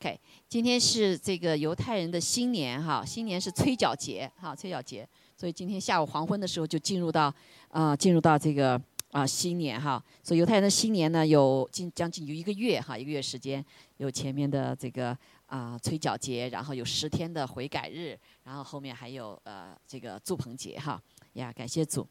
OK，今天是这个犹太人的新年哈，新年是催缴节哈，催缴节，所以今天下午黄昏的时候就进入到啊，进入到这个啊新年哈。所以犹太人的新年呢，有近将近有一个月哈，一个月时间，有前面的这个啊催缴节，然后有十天的悔改日，然后后面还有呃这个祝棚节哈呀，感谢主。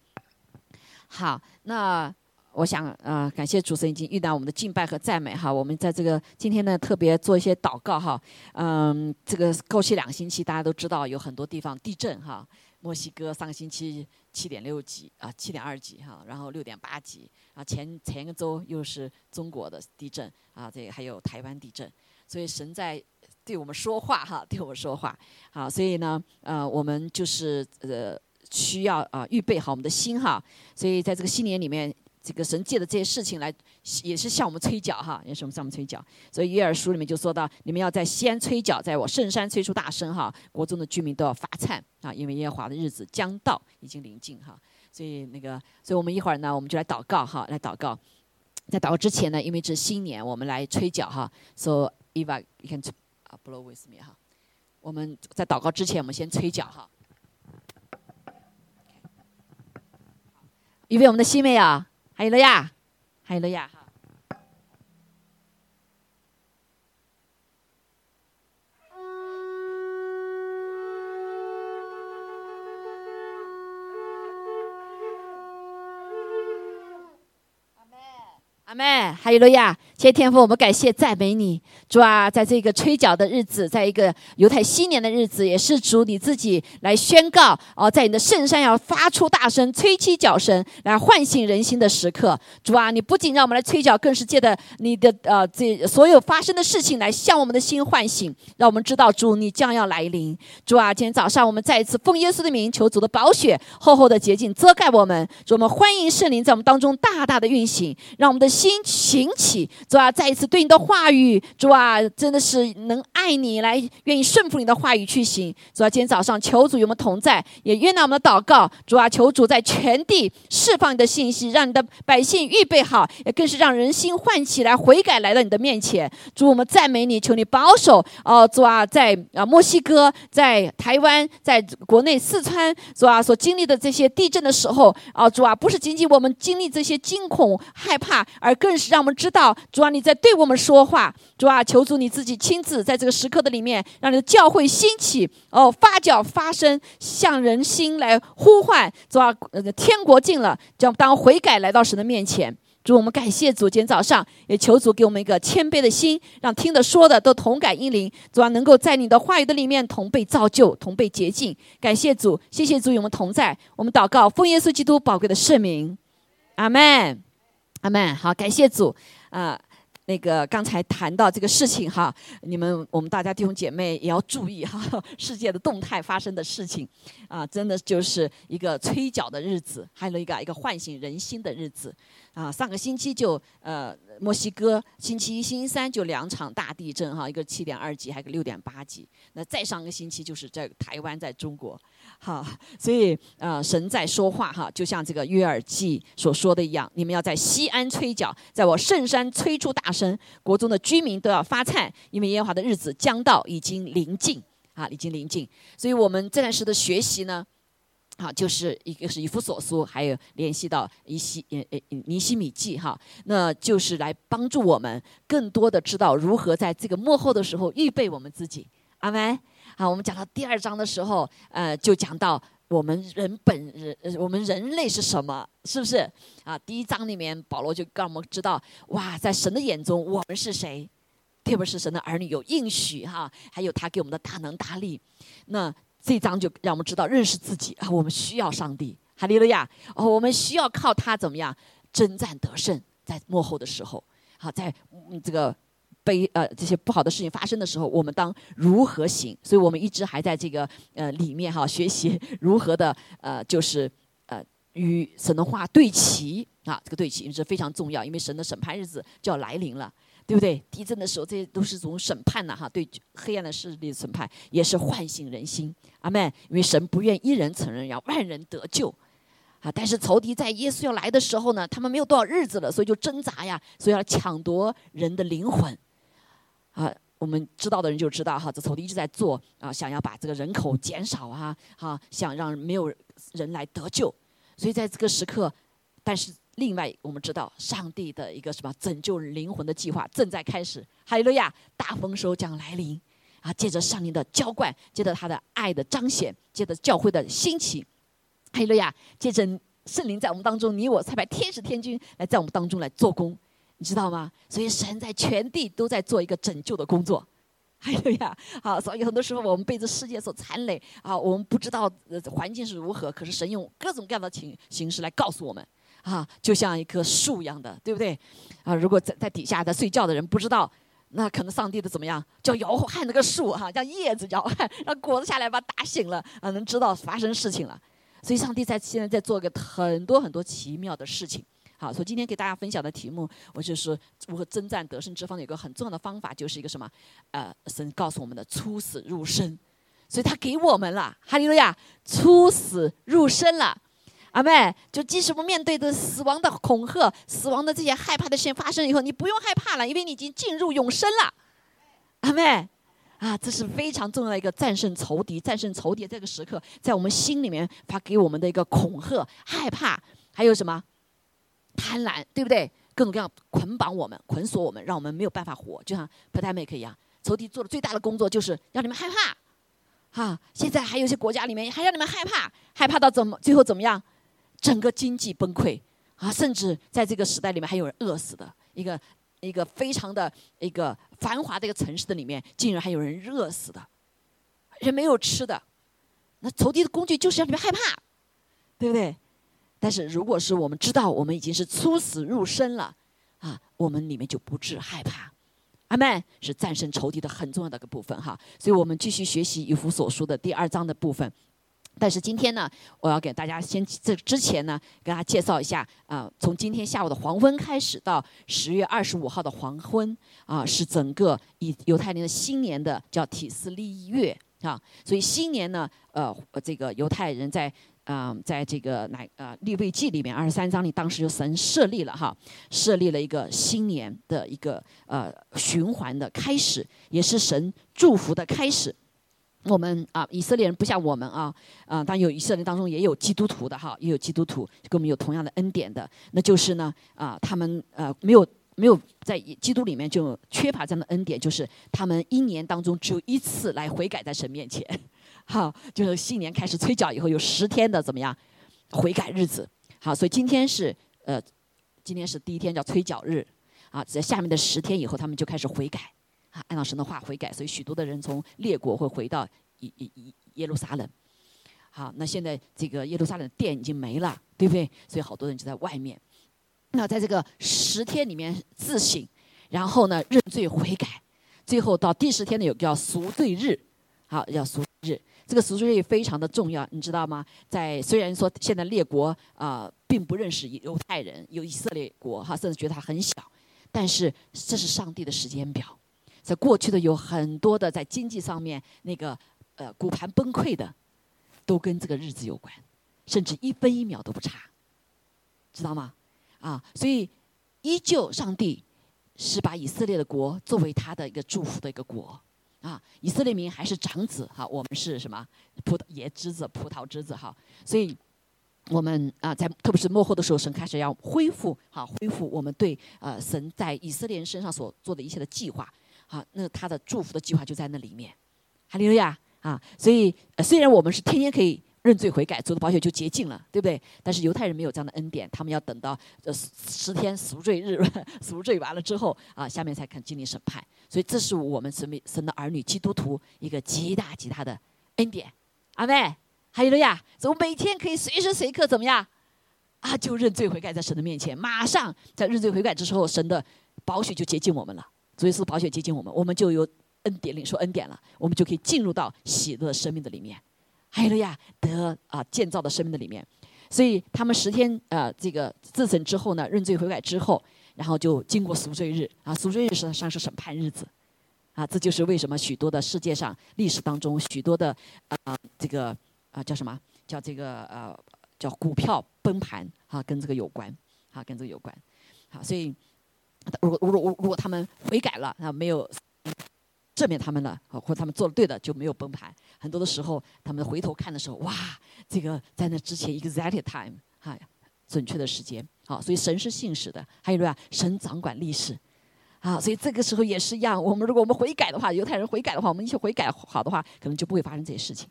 好，那。我想，呃，感谢主神已经遇到我们的敬拜和赞美哈。我们在这个今天呢，特别做一些祷告哈。嗯，这个过去两个星期大家都知道有很多地方地震哈。墨西哥上个星期七点六级啊，七点二级哈，然后六点八级啊。前前一个周又是中国的地震啊，这还有台湾地震。所以神在对我们说话哈，对我们说话。好，所以呢，呃，我们就是呃需要啊预备好我们的心哈。所以在这个新年里面。这个神借的这些事情来，也是向我们催缴哈，也是我们向我们催缴。所以约珥书里面就说到，你们要在西安催缴，在我圣山催出大声哈，国中的居民都要发颤啊，因为耶和华的日子将到，已经临近哈。所以那个，所以我们一会儿呢，我们就来祷告哈，来祷告。在祷告之前呢，因为这是新年，我们来催缴哈。So Eva, you can，blow with me 哈。我们在祷告之前，我们先催缴哈。预备我们的新妹啊？还有了呀，还有了呀。阿妹，还有了呀！谢天父，我们感谢赞美你，主啊，在这个吹角的日子，在一个犹太新年的日子，也是主你自己来宣告哦，在你的圣山要发出大声吹起角声，来唤醒人心的时刻。主啊，你不仅让我们来吹角，更是借着你的呃这所有发生的事情来向我们的心唤醒，让我们知道主你将要来临。主啊，今天早上我们再一次奉耶稣的名求主的宝血厚厚的洁净遮盖我们，主我们欢迎圣灵在我们当中大大的运行，让我们的。心行起，主啊，再一次对你的话语，主啊，真的是能爱你，来愿意顺服你的话语去行。主啊，今天早上求主与我们同在，也悦纳我们的祷告。主啊，求主在全地释放你的信息，让你的百姓预备好，也更是让人心唤起来悔改来到你的面前。主，我们赞美你，求你保守。哦，主啊，在啊墨西哥，在台湾，在国内四川，主啊所经历的这些地震的时候，啊主啊，不是仅仅我们经历这些惊恐害怕。而更是让我们知道，主啊，你在对我们说话。主啊，求主你自己亲自在这个时刻的里面，让你的教会兴起，哦，发酵发声，向人心来呼唤。主啊，天国近了，将当悔改来到神的面前。主，我们感谢主，今天早上也求主给我们一个谦卑的心，让听的说的都同感英灵。主啊，能够在你的话语的里面同被造就，同被洁净。感谢主，谢谢主与我们同在。我们祷告，奉耶稣基督宝贵的圣名，阿门。阿门，好，感谢主啊！那个刚才谈到这个事情哈，你们我们大家弟兄姐妹也要注意哈，世界的动态发生的事情啊，真的就是一个催缴的日子，还有一个一个唤醒人心的日子啊。上个星期就呃。墨西哥星期一、星期三就两场大地震哈，一个七点二级，还有个六点八级。那再上个星期就是在台湾，在中国，哈，所以啊，神在说话哈，就像这个约尔记所说的一样，你们要在西安吹角，在我圣山吹出大声，国中的居民都要发颤，因为耶和华的日子将到，已经临近啊，已经临近。所以我们这段时的学习呢。好，就是一个是以弗所书，还有联系到尼西呃呃尼西米记哈，那就是来帮助我们更多的知道如何在这个幕后的时候预备我们自己。阿门。好，我们讲到第二章的时候，呃，就讲到我们人本人，我们人类是什么，是不是？啊，第一章里面保罗就让我们知道，哇，在神的眼中我们是谁？特别是神的儿女有应许哈，还有他给我们的大能大力。那这章就让我们知道认识自己啊，我们需要上帝，哈利路亚哦，我们需要靠他怎么样征战得胜，在幕后的时候，好，在这个悲呃这些不好的事情发生的时候，我们当如何行？所以我们一直还在这个呃里面哈学习 如何的呃就是呃与神的话对齐啊，这个对齐是非常重要，因为神的审判日子就要来临了。对不对？地震的时候，这些都是种审判呐，哈，对黑暗的势力的审判，也是唤醒人心。阿门。因为神不愿一人承认，要万人得救。啊，但是仇敌在耶稣要来的时候呢，他们没有多少日子了，所以就挣扎呀，所以要抢夺人的灵魂。啊，我们知道的人就知道哈，这仇敌一直在做啊，想要把这个人口减少啊，哈，想让没有人来得救。所以在这个时刻，但是另外我们知道，上帝的一个什么拯救灵魂的计划正在开始。哈利亚，大丰收将来临啊！借着上帝的浇灌，借着他的爱的彰显，借着教会的兴起，哈利亚，借着圣灵在我们当中，你我才派天使天军来在我们当中来做工。你知道吗？所以神在全地都在做一个拯救的工作，还有呀，好，所以很多时候我们被这世界所残累啊，我们不知道呃环境是如何，可是神用各种各样的形形式来告诉我们啊，就像一棵树一样的，对不对？啊，如果在在底下在睡觉的人不知道，那可能上帝的怎么样，叫摇撼那个树哈，让叶子摇撼，让果子下来把打醒了啊，能知道发生事情了。所以上帝在现在在做个很多很多奇妙的事情。好，所以今天给大家分享的题目，我就是如何征战得胜之方的一个很重要的方法，就是一个什么？呃，神告诉我们的出死入生，所以他给我们了，哈利路亚，出死入生了，阿妹，就即使我们面对的死亡的恐吓、死亡的这些害怕的事情发生以后，你不用害怕了，因为你已经进入永生了，阿妹，啊，这是非常重要的一个战胜仇敌、战胜仇敌这个时刻，在我们心里面发给我们的一个恐吓、害怕，还有什么？贪婪，对不对？各种各样捆绑我们、捆锁我们，让我们没有办法活，就像普泰梅克一样。仇敌做的最大的工作就是让你们害怕，哈！现在还有一些国家里面还让你们害怕，害怕到怎么最后怎么样？整个经济崩溃啊！甚至在这个时代里面还有人饿死的，一个一个非常的一个繁华的一个城市的里面，竟然还有人饿死的，人没有吃的。那仇敌的工具就是让你们害怕，对不对？但是，如果是我们知道我们已经是出死入生了，啊，我们里面就不致害怕。阿门，是战胜仇敌的很重要的一个部分哈。所以我们继续学习以弗所书的第二章的部分。但是今天呢，我要给大家先这之前呢，给大家介绍一下啊，从今天下午的黄昏开始到十月二十五号的黄昏啊，是整个以犹太人的新年的叫提斯利月啊。所以新年呢，呃，这个犹太人在。啊，在这个乃呃立位记里面二十三章里，当时就神设立了哈，设立了一个新年的一个呃循环的开始，也是神祝福的开始。我们啊，以色列人不像我们啊，啊，但有以色列当中也有基督徒的哈，也有基督徒跟我们有同样的恩典的，那就是呢啊，他们呃没有没有在基督里面就缺乏这样的恩典，就是他们一年当中只有一次来悔改在神面前。好，就是新年开始催缴以后有十天的怎么样悔改日子？好，所以今天是呃，今天是第一天叫催缴日，啊，在下面的十天以后他们就开始悔改，啊，按照神的话悔改，所以许多的人从列国会回到耶耶耶耶路撒冷。好，那现在这个耶路撒冷的殿已经没了，对不对？所以好多人就在外面。那在这个十天里面自省，然后呢认罪悔改，最后到第十天呢有个叫赎罪日，好，叫赎日。这个赎罪日非常的重要，你知道吗？在虽然说现在列国啊并不认识犹太人，有以色列国哈，甚至觉得他很小，但是这是上帝的时间表。在过去的有很多的在经济上面那个呃骨盘崩溃的，都跟这个日子有关，甚至一分一秒都不差，知道吗？啊，所以依旧上帝是把以色列的国作为他的一个祝福的一个国。啊，以色列民还是长子哈，我们是什么葡萄椰枝子、葡萄枝子哈，所以，我们啊，在特别是幕后的时候，神开始要恢复哈，恢复我们对呃神在以色列人身上所做的一切的计划，好，那他的祝福的计划就在那里面，哈利路亚啊，所以虽然我们是天天可以。认罪悔改，走的保险就洁净了，对不对？但是犹太人没有这样的恩典，他们要等到呃十天赎罪日 赎罪完了之后啊，下面才肯经历审判。所以这是我们神神的儿女基督徒一个极大极大的恩典。阿妹，还有了呀，怎么每天可以随时随刻怎么样啊？就认罪悔改在神的面前，马上在认罪悔改之后，神的保险就接近我们了。所以是保险接近我们，我们就有恩典领受恩典了，我们就可以进入到喜乐生命的里面。还有了呀，得啊建造的生命的里面，所以他们十天啊这个自审之后呢，认罪悔改之后，然后就经过赎罪日啊，赎罪日实际上是审判日子，啊，这就是为什么许多的世界上历史当中许多的啊这个啊叫什么叫这个呃叫股票崩盘啊跟这个有关啊跟这个有关，好，所以如果如如果他们悔改了啊没有赦免他们了啊，或者他们做的对的就没有崩盘。很多的时候，他们回头看的时候，哇，这个在那之前 exactly time，哈，准确的时间，好，所以神是信使的，还有对吧？神掌管历史，啊，所以这个时候也是一样。我们如果我们悔改的话，犹太人悔改的话，我们一起悔改好的话，可能就不会发生这些事情。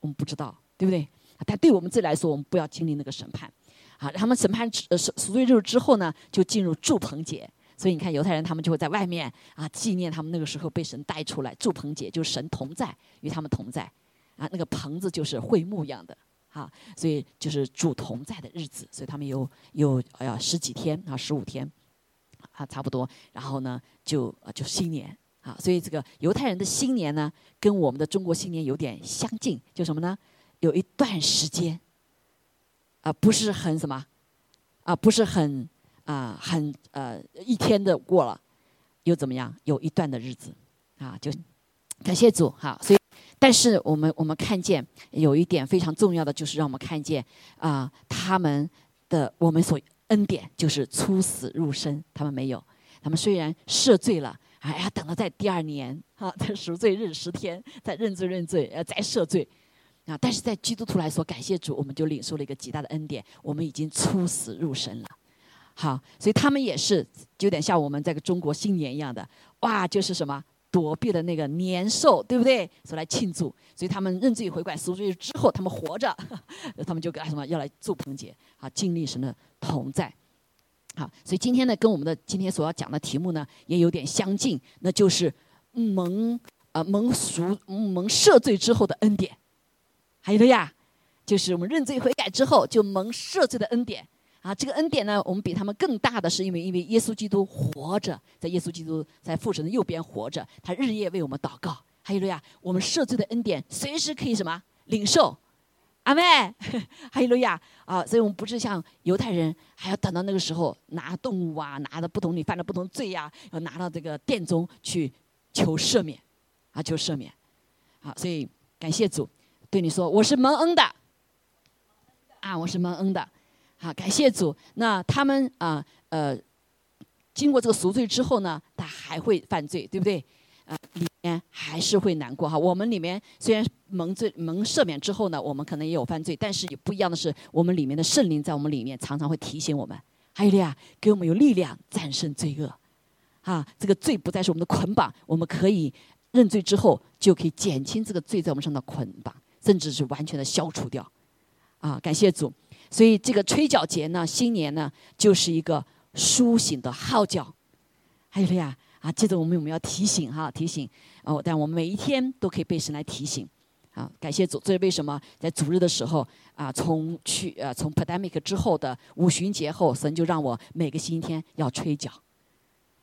我们不知道，对不对？但对我们自己来说，我们不要经历那个审判，啊，他们审判呃赎赎罪日之后呢，就进入祝棚节。所以你看，犹太人他们就会在外面啊纪念他们那个时候被神带出来。祝棚节就是神同在，与他们同在，啊，那个棚子就是会幕一样的，啊，所以就是主同在的日子。所以他们有有哎呀十几天啊，十五天，啊，差不多。然后呢，就就新年啊，所以这个犹太人的新年呢，跟我们的中国新年有点相近，就什么呢？有一段时间，啊，不是很什么，啊，不是很。啊，很呃，一天的过了，又怎么样？有一段的日子，啊，就感谢主哈。所以，但是我们我们看见有一点非常重要的，就是让我们看见啊，他们的我们所恩典就是出死入生，他们没有。他们虽然赦罪了，哎呀，等了在第二年啊，在赎罪日十天，再认罪认罪，呃，再赦罪啊。但是在基督徒来说，感谢主，我们就领受了一个极大的恩典，我们已经出死入生了。好，所以他们也是有点像我们这个中国新年一样的，哇，就是什么躲避了那个年兽，对不对？所来庆祝，所以他们认罪悔改赎罪之后，他们活着，他们就干什么？要来祝棚节，好，经历神的同在。好，所以今天呢，跟我们的今天所要讲的题目呢，也有点相近，那就是蒙呃蒙赎蒙赦罪之后的恩典，还有的呀，就是我们认罪悔改之后就蒙赦罪的恩典。啊，这个恩典呢，我们比他们更大的是因为，因为耶稣基督活着，在耶稣基督在父神的右边活着，他日夜为我们祷告。还有了呀，我们赦罪的恩典随时可以什么？领受，阿妹，还有了呀，啊，所以我们不是像犹太人，还要等到那个时候拿动物啊，拿着不同你犯了不同罪呀，要拿到这个殿中去求赦免，啊，求赦免，啊，所以感谢主，对你说我是蒙恩的，啊，我是蒙恩的。啊，感谢主。那他们啊，呃，经过这个赎罪之后呢，他还会犯罪，对不对？啊，里面还是会难过哈。我们里面虽然蒙罪蒙赦免之后呢，我们可能也有犯罪，但是也不一样的是，我们里面的圣灵在我们里面常常会提醒我们，还有的呀，给我们有力量战胜罪恶。啊，这个罪不再是我们的捆绑，我们可以认罪之后就可以减轻这个罪在我们上的捆绑，甚至是完全的消除掉。啊，感谢主。所以这个吹角节呢，新年呢，就是一个苏醒的号角。还有了呀，啊，记得我们我们要提醒哈，提醒哦。但我们每一天都可以被神来提醒。啊，感谢主。这是为什么在主日的时候啊，从去呃从 pandemic 之后的五旬节后，神就让我每个星期天要吹角。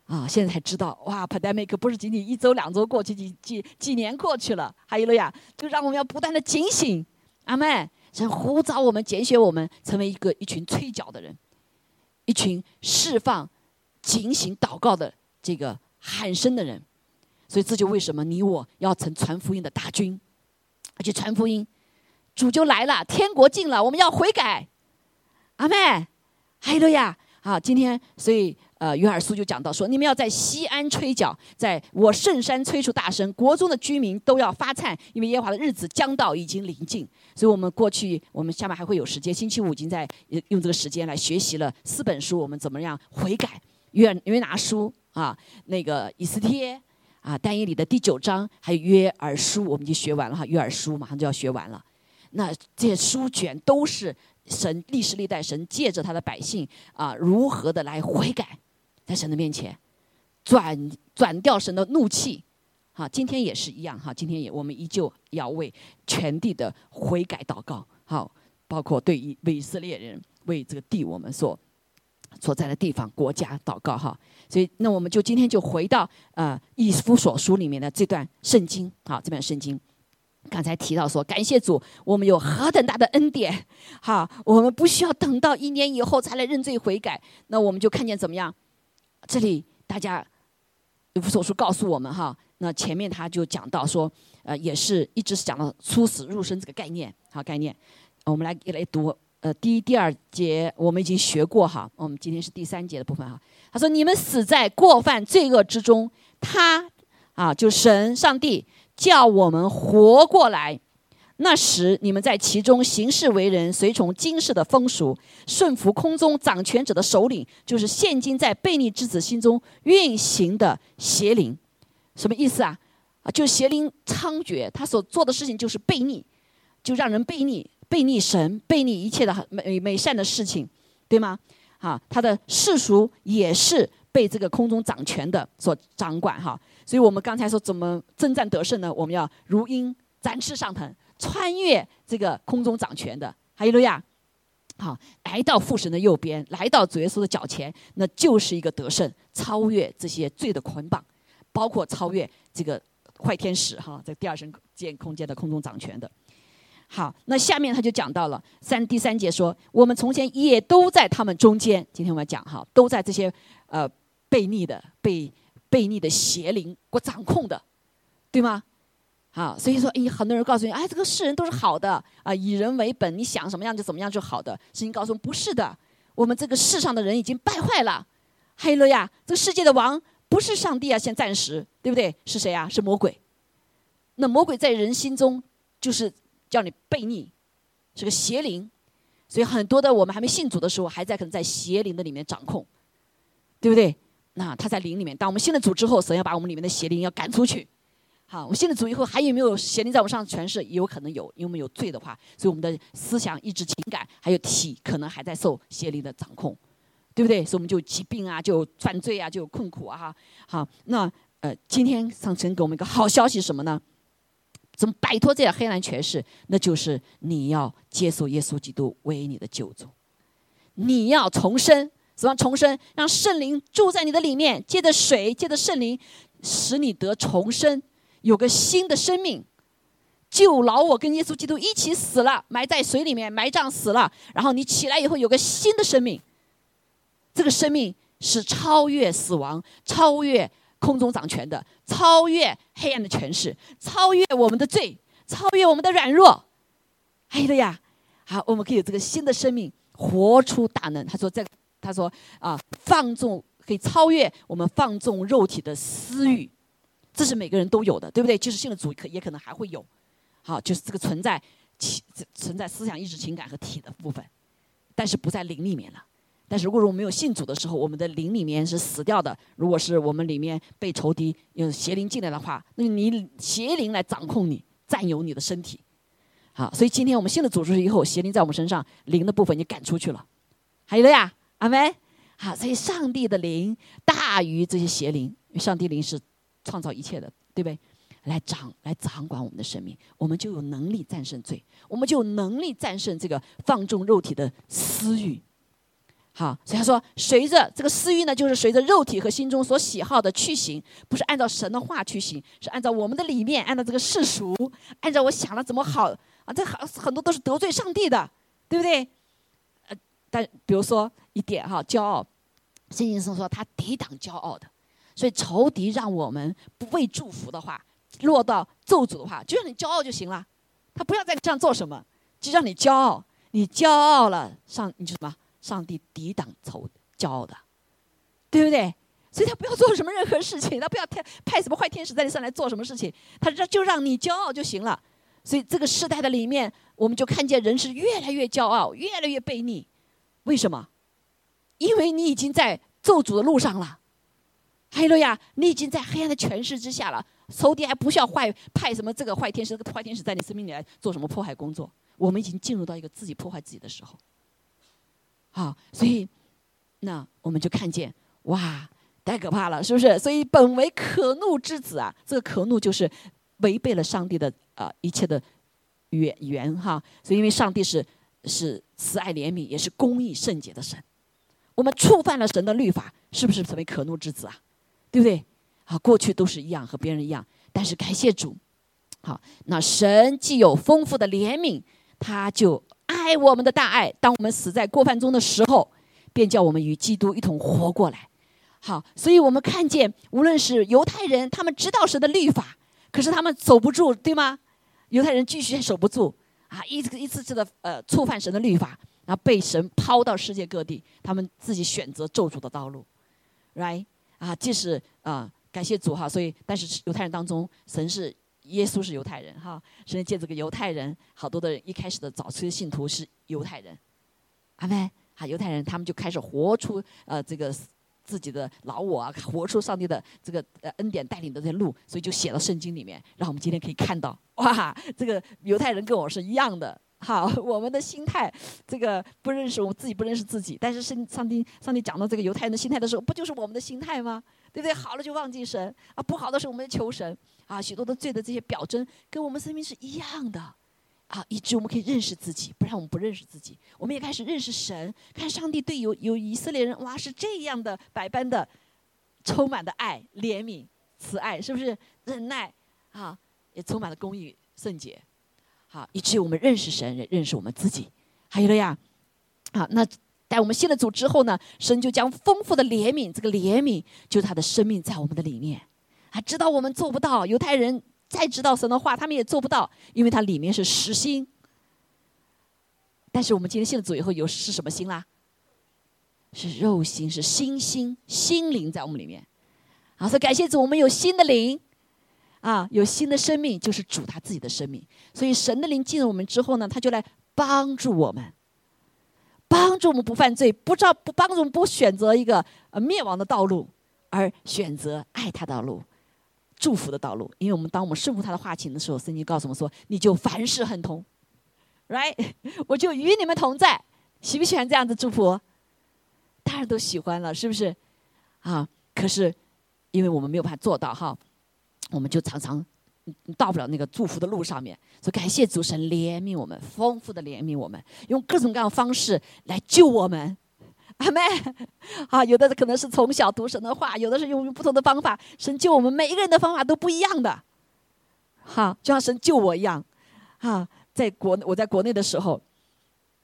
啊，现在才知道哇，pandemic 不是仅仅一周两周过去，几几几年过去了。还有了呀，就让我们要不断的警醒。阿妹。神呼召我们，拣选我们，成为一个一群吹角的人，一群释放、警醒、祷告的这个喊声的人。所以这就为什么你我要成传福音的大军，而且传福音，主就来了，天国近了，我们要悔改。阿妹，还有呀，好，今天所以。呃，约尔书就讲到说，你们要在西安吹角，在我圣山吹出大声，国中的居民都要发颤，因为耶和华的日子将到，已经临近。所以我们过去，我们下面还会有时间，星期五已经在用这个时间来学习了四本书，我们怎么样悔改？约约拿书啊，那个以斯帖啊，单一里的第九章，还有约尔书，我们就学完了哈，约尔书马上就要学完了。那这些书卷都是神历史历代神借着他的百姓啊，如何的来悔改。在神的面前，转转掉神的怒气，哈，今天也是一样哈，今天也我们依旧要为全地的悔改祷告，好，包括对以以色列人为这个地我们所所在的地方国家祷告哈，所以那我们就今天就回到呃以夫所书里面的这段圣经，好，这段圣经。刚才提到说，感谢主，我们有何等大的恩典，哈，我们不需要等到一年以后才来认罪悔改，那我们就看见怎么样？这里大家有所书告诉我们哈，那前面他就讲到说，呃，也是一直讲到出死入生这个概念，好概念。我们来一来读，呃，第一、第二节我们已经学过哈，我们今天是第三节的部分哈。他说：“你们死在过犯罪恶之中，他啊，就神上帝叫我们活过来。那时你们在其中行事为人，随从今世的风俗，顺服空中掌权者的首领，就是现今在悖逆之子心中运行的邪灵。什么意思啊？啊，就邪灵猖獗，他所做的事情就是悖逆，就让人悖逆，悖逆神，悖逆一切的美美善的事情，对吗？啊，他的世俗也是被这个空中掌权的所掌管哈。所以我们刚才说怎么征战得胜呢？我们要如鹰展翅上腾。穿越这个空中掌权的，哈利路亚，好，来到父神的右边，来到主耶稣的脚前，那就是一个得胜，超越这些罪的捆绑，包括超越这个坏天使哈，在第二神间空间的空中掌权的。好，那下面他就讲到了三第三节说，我们从前也都在他们中间。今天我们讲哈，都在这些呃悖逆的、被悖逆的邪灵我掌控的，对吗？好，所以说，哎，很多人告诉你，哎，这个世人都是好的啊，以人为本，你想什么样就怎么样就好的。圣经告诉我们，不是的，我们这个世上的人已经败坏了。黑了呀，这个世界的王不是上帝啊，先暂时，对不对？是谁啊？是魔鬼。那魔鬼在人心中就是叫你悖逆，是个邪灵。所以很多的我们还没信主的时候，还在可能在邪灵的里面掌控，对不对？那他在灵里面，当我们信了主之后，神要把我们里面的邪灵要赶出去。好，我们信了主以后，还有没有邪灵在我们上诠释？有可能有，因为我们有罪的话，所以我们的思想、意志、情感还有体，可能还在受邪灵的掌控，对不对？所以我们就疾病啊，就犯罪啊，就困苦啊，哈。好，那呃，今天上神给我们一个好消息什么呢？怎么摆脱这样黑暗权势？那就是你要接受耶稣基督为你的救主，你要重生，什么重生？让圣灵住在你的里面，借着水，借着圣灵，使你得重生。有个新的生命，就老我跟耶稣基督一起死了，埋在水里面埋葬死了。然后你起来以后有个新的生命，这个生命是超越死亡、超越空中掌权的、超越黑暗的权势、超越我们的罪、超越我们的软弱。哎的呀，好，我们可以有这个新的生命，活出大能。他说在，他说啊，放纵可以超越我们放纵肉体的私欲。这是每个人都有的，对不对？就是信了主，可也可能还会有，好，就是这个存在，情存在思想、意志、情感和体的部分，但是不在灵里面了。但是如果我们没有信主的时候，我们的灵里面是死掉的。如果是我们里面被仇敌用邪灵进来的话，那你邪灵来掌控你，占有你的身体。好，所以今天我们信了主之后，以后邪灵在我们身上，灵的部分就赶出去了。还有了呀，阿门。好，所以上帝的灵大于这些邪灵，因为上帝灵是。创造一切的，对不对？来掌来掌管我们的生命，我们就有能力战胜罪，我们就有能力战胜这个放纵肉体的私欲。好，所以他说，随着这个私欲呢，就是随着肉体和心中所喜好的去行，不是按照神的话去行，是按照我们的里面，按照这个世俗，按照我想了怎么好啊？这很很多都是得罪上帝的，对不对？呃，但比如说一点哈，骄傲，圣经上说他抵挡骄傲的。所以仇敌让我们不被祝福的话，落到咒诅的话，就让你骄傲就行了。他不要再这样做什么，就让你骄傲。你骄傲了，上你就什么？上帝抵挡仇骄傲的，对不对？所以他不要做什么任何事情，他不要派派什么坏天使在你上来做什么事情，他这就让你骄傲就行了。所以这个时代的里面，我们就看见人是越来越骄傲，越来越悖逆。为什么？因为你已经在咒诅的路上了。哈利路亚！你已经在黑暗的权势之下了，仇敌还不需要坏派什么这个坏天使，这个坏天使在你生命里来做什么破坏工作？我们已经进入到一个自己破坏自己的时候。好，所以那我们就看见，哇，太可怕了，是不是？所以本为可怒之子啊，这个可怒就是违背了上帝的啊一切的原原哈。所以因为上帝是是慈爱怜悯，也是公义圣洁的神，我们触犯了神的律法，是不是成为可怒之子啊？对不对？好，过去都是一样，和别人一样。但是感谢主，好，那神既有丰富的怜悯，他就爱我们的大爱。当我们死在过犯中的时候，便叫我们与基督一同活过来。好，所以我们看见，无论是犹太人，他们知道神的律法，可是他们守不住，对吗？犹太人继续守不住啊，一次一次次的呃触犯神的律法，然后被神抛到世界各地，他们自己选择咒诅的道路，right？啊，即使啊感谢主哈。所以，但是犹太人当中，神是耶稣是犹太人哈，神借这个犹太人，好多的人一开始的早期的信徒是犹太人，阿妹啊，犹太人他们就开始活出呃这个自己的老我啊，活出上帝的这个呃恩典带领的这路，所以就写到圣经里面，让我们今天可以看到哇，这个犹太人跟我是一样的。好，我们的心态，这个不认识我们自己，不认识自己。但是上上帝上帝讲到这个犹太人的心态的时候，不就是我们的心态吗？对不对？好了就忘记神啊，不好的时候我们求神啊，许多的罪的这些表征跟我们生命是一样的啊，以致我们可以认识自己，不然我们不认识自己。我们也开始认识神，看上帝对有有以色列人哇是这样的百般的充满的爱、怜悯、慈爱，是不是忍耐啊？也充满了公义、圣洁。好，以至于我们认识神，认识我们自己，还有了呀。好，那在我们信了主之后呢，神就将丰富的怜悯，这个怜悯就是他的生命在我们的里面。啊，知道我们做不到，犹太人再知道神的话，他们也做不到，因为它里面是实心。但是我们今天信了主以后，有是什么心啦？是肉心，是心心心灵在我们里面。好，所以感谢主，我们有新的灵。啊，有新的生命，就是主他自己的生命。所以神的灵进入我们之后呢，他就来帮助我们，帮助我们不犯罪，不照不帮助我们不选择一个呃灭亡的道路，而选择爱他的道路，祝福的道路。因为我们当我们顺服他的话情的时候，圣经告诉我们说：“你就凡事亨通，right？我就与你们同在。”喜不喜欢这样的祝福？当然都喜欢了，是不是？啊，可是因为我们没有办法做到哈。我们就常常到不了那个祝福的路上面，所以感谢主神怜悯我们，丰富的怜悯我们，用各种各样的方式来救我们。阿妹，啊，有的可能是从小读神的话，有的是用不同的方法，神救我们每一个人的方法都不一样的。好，就像神救我一样。啊，在国我在国内的时候，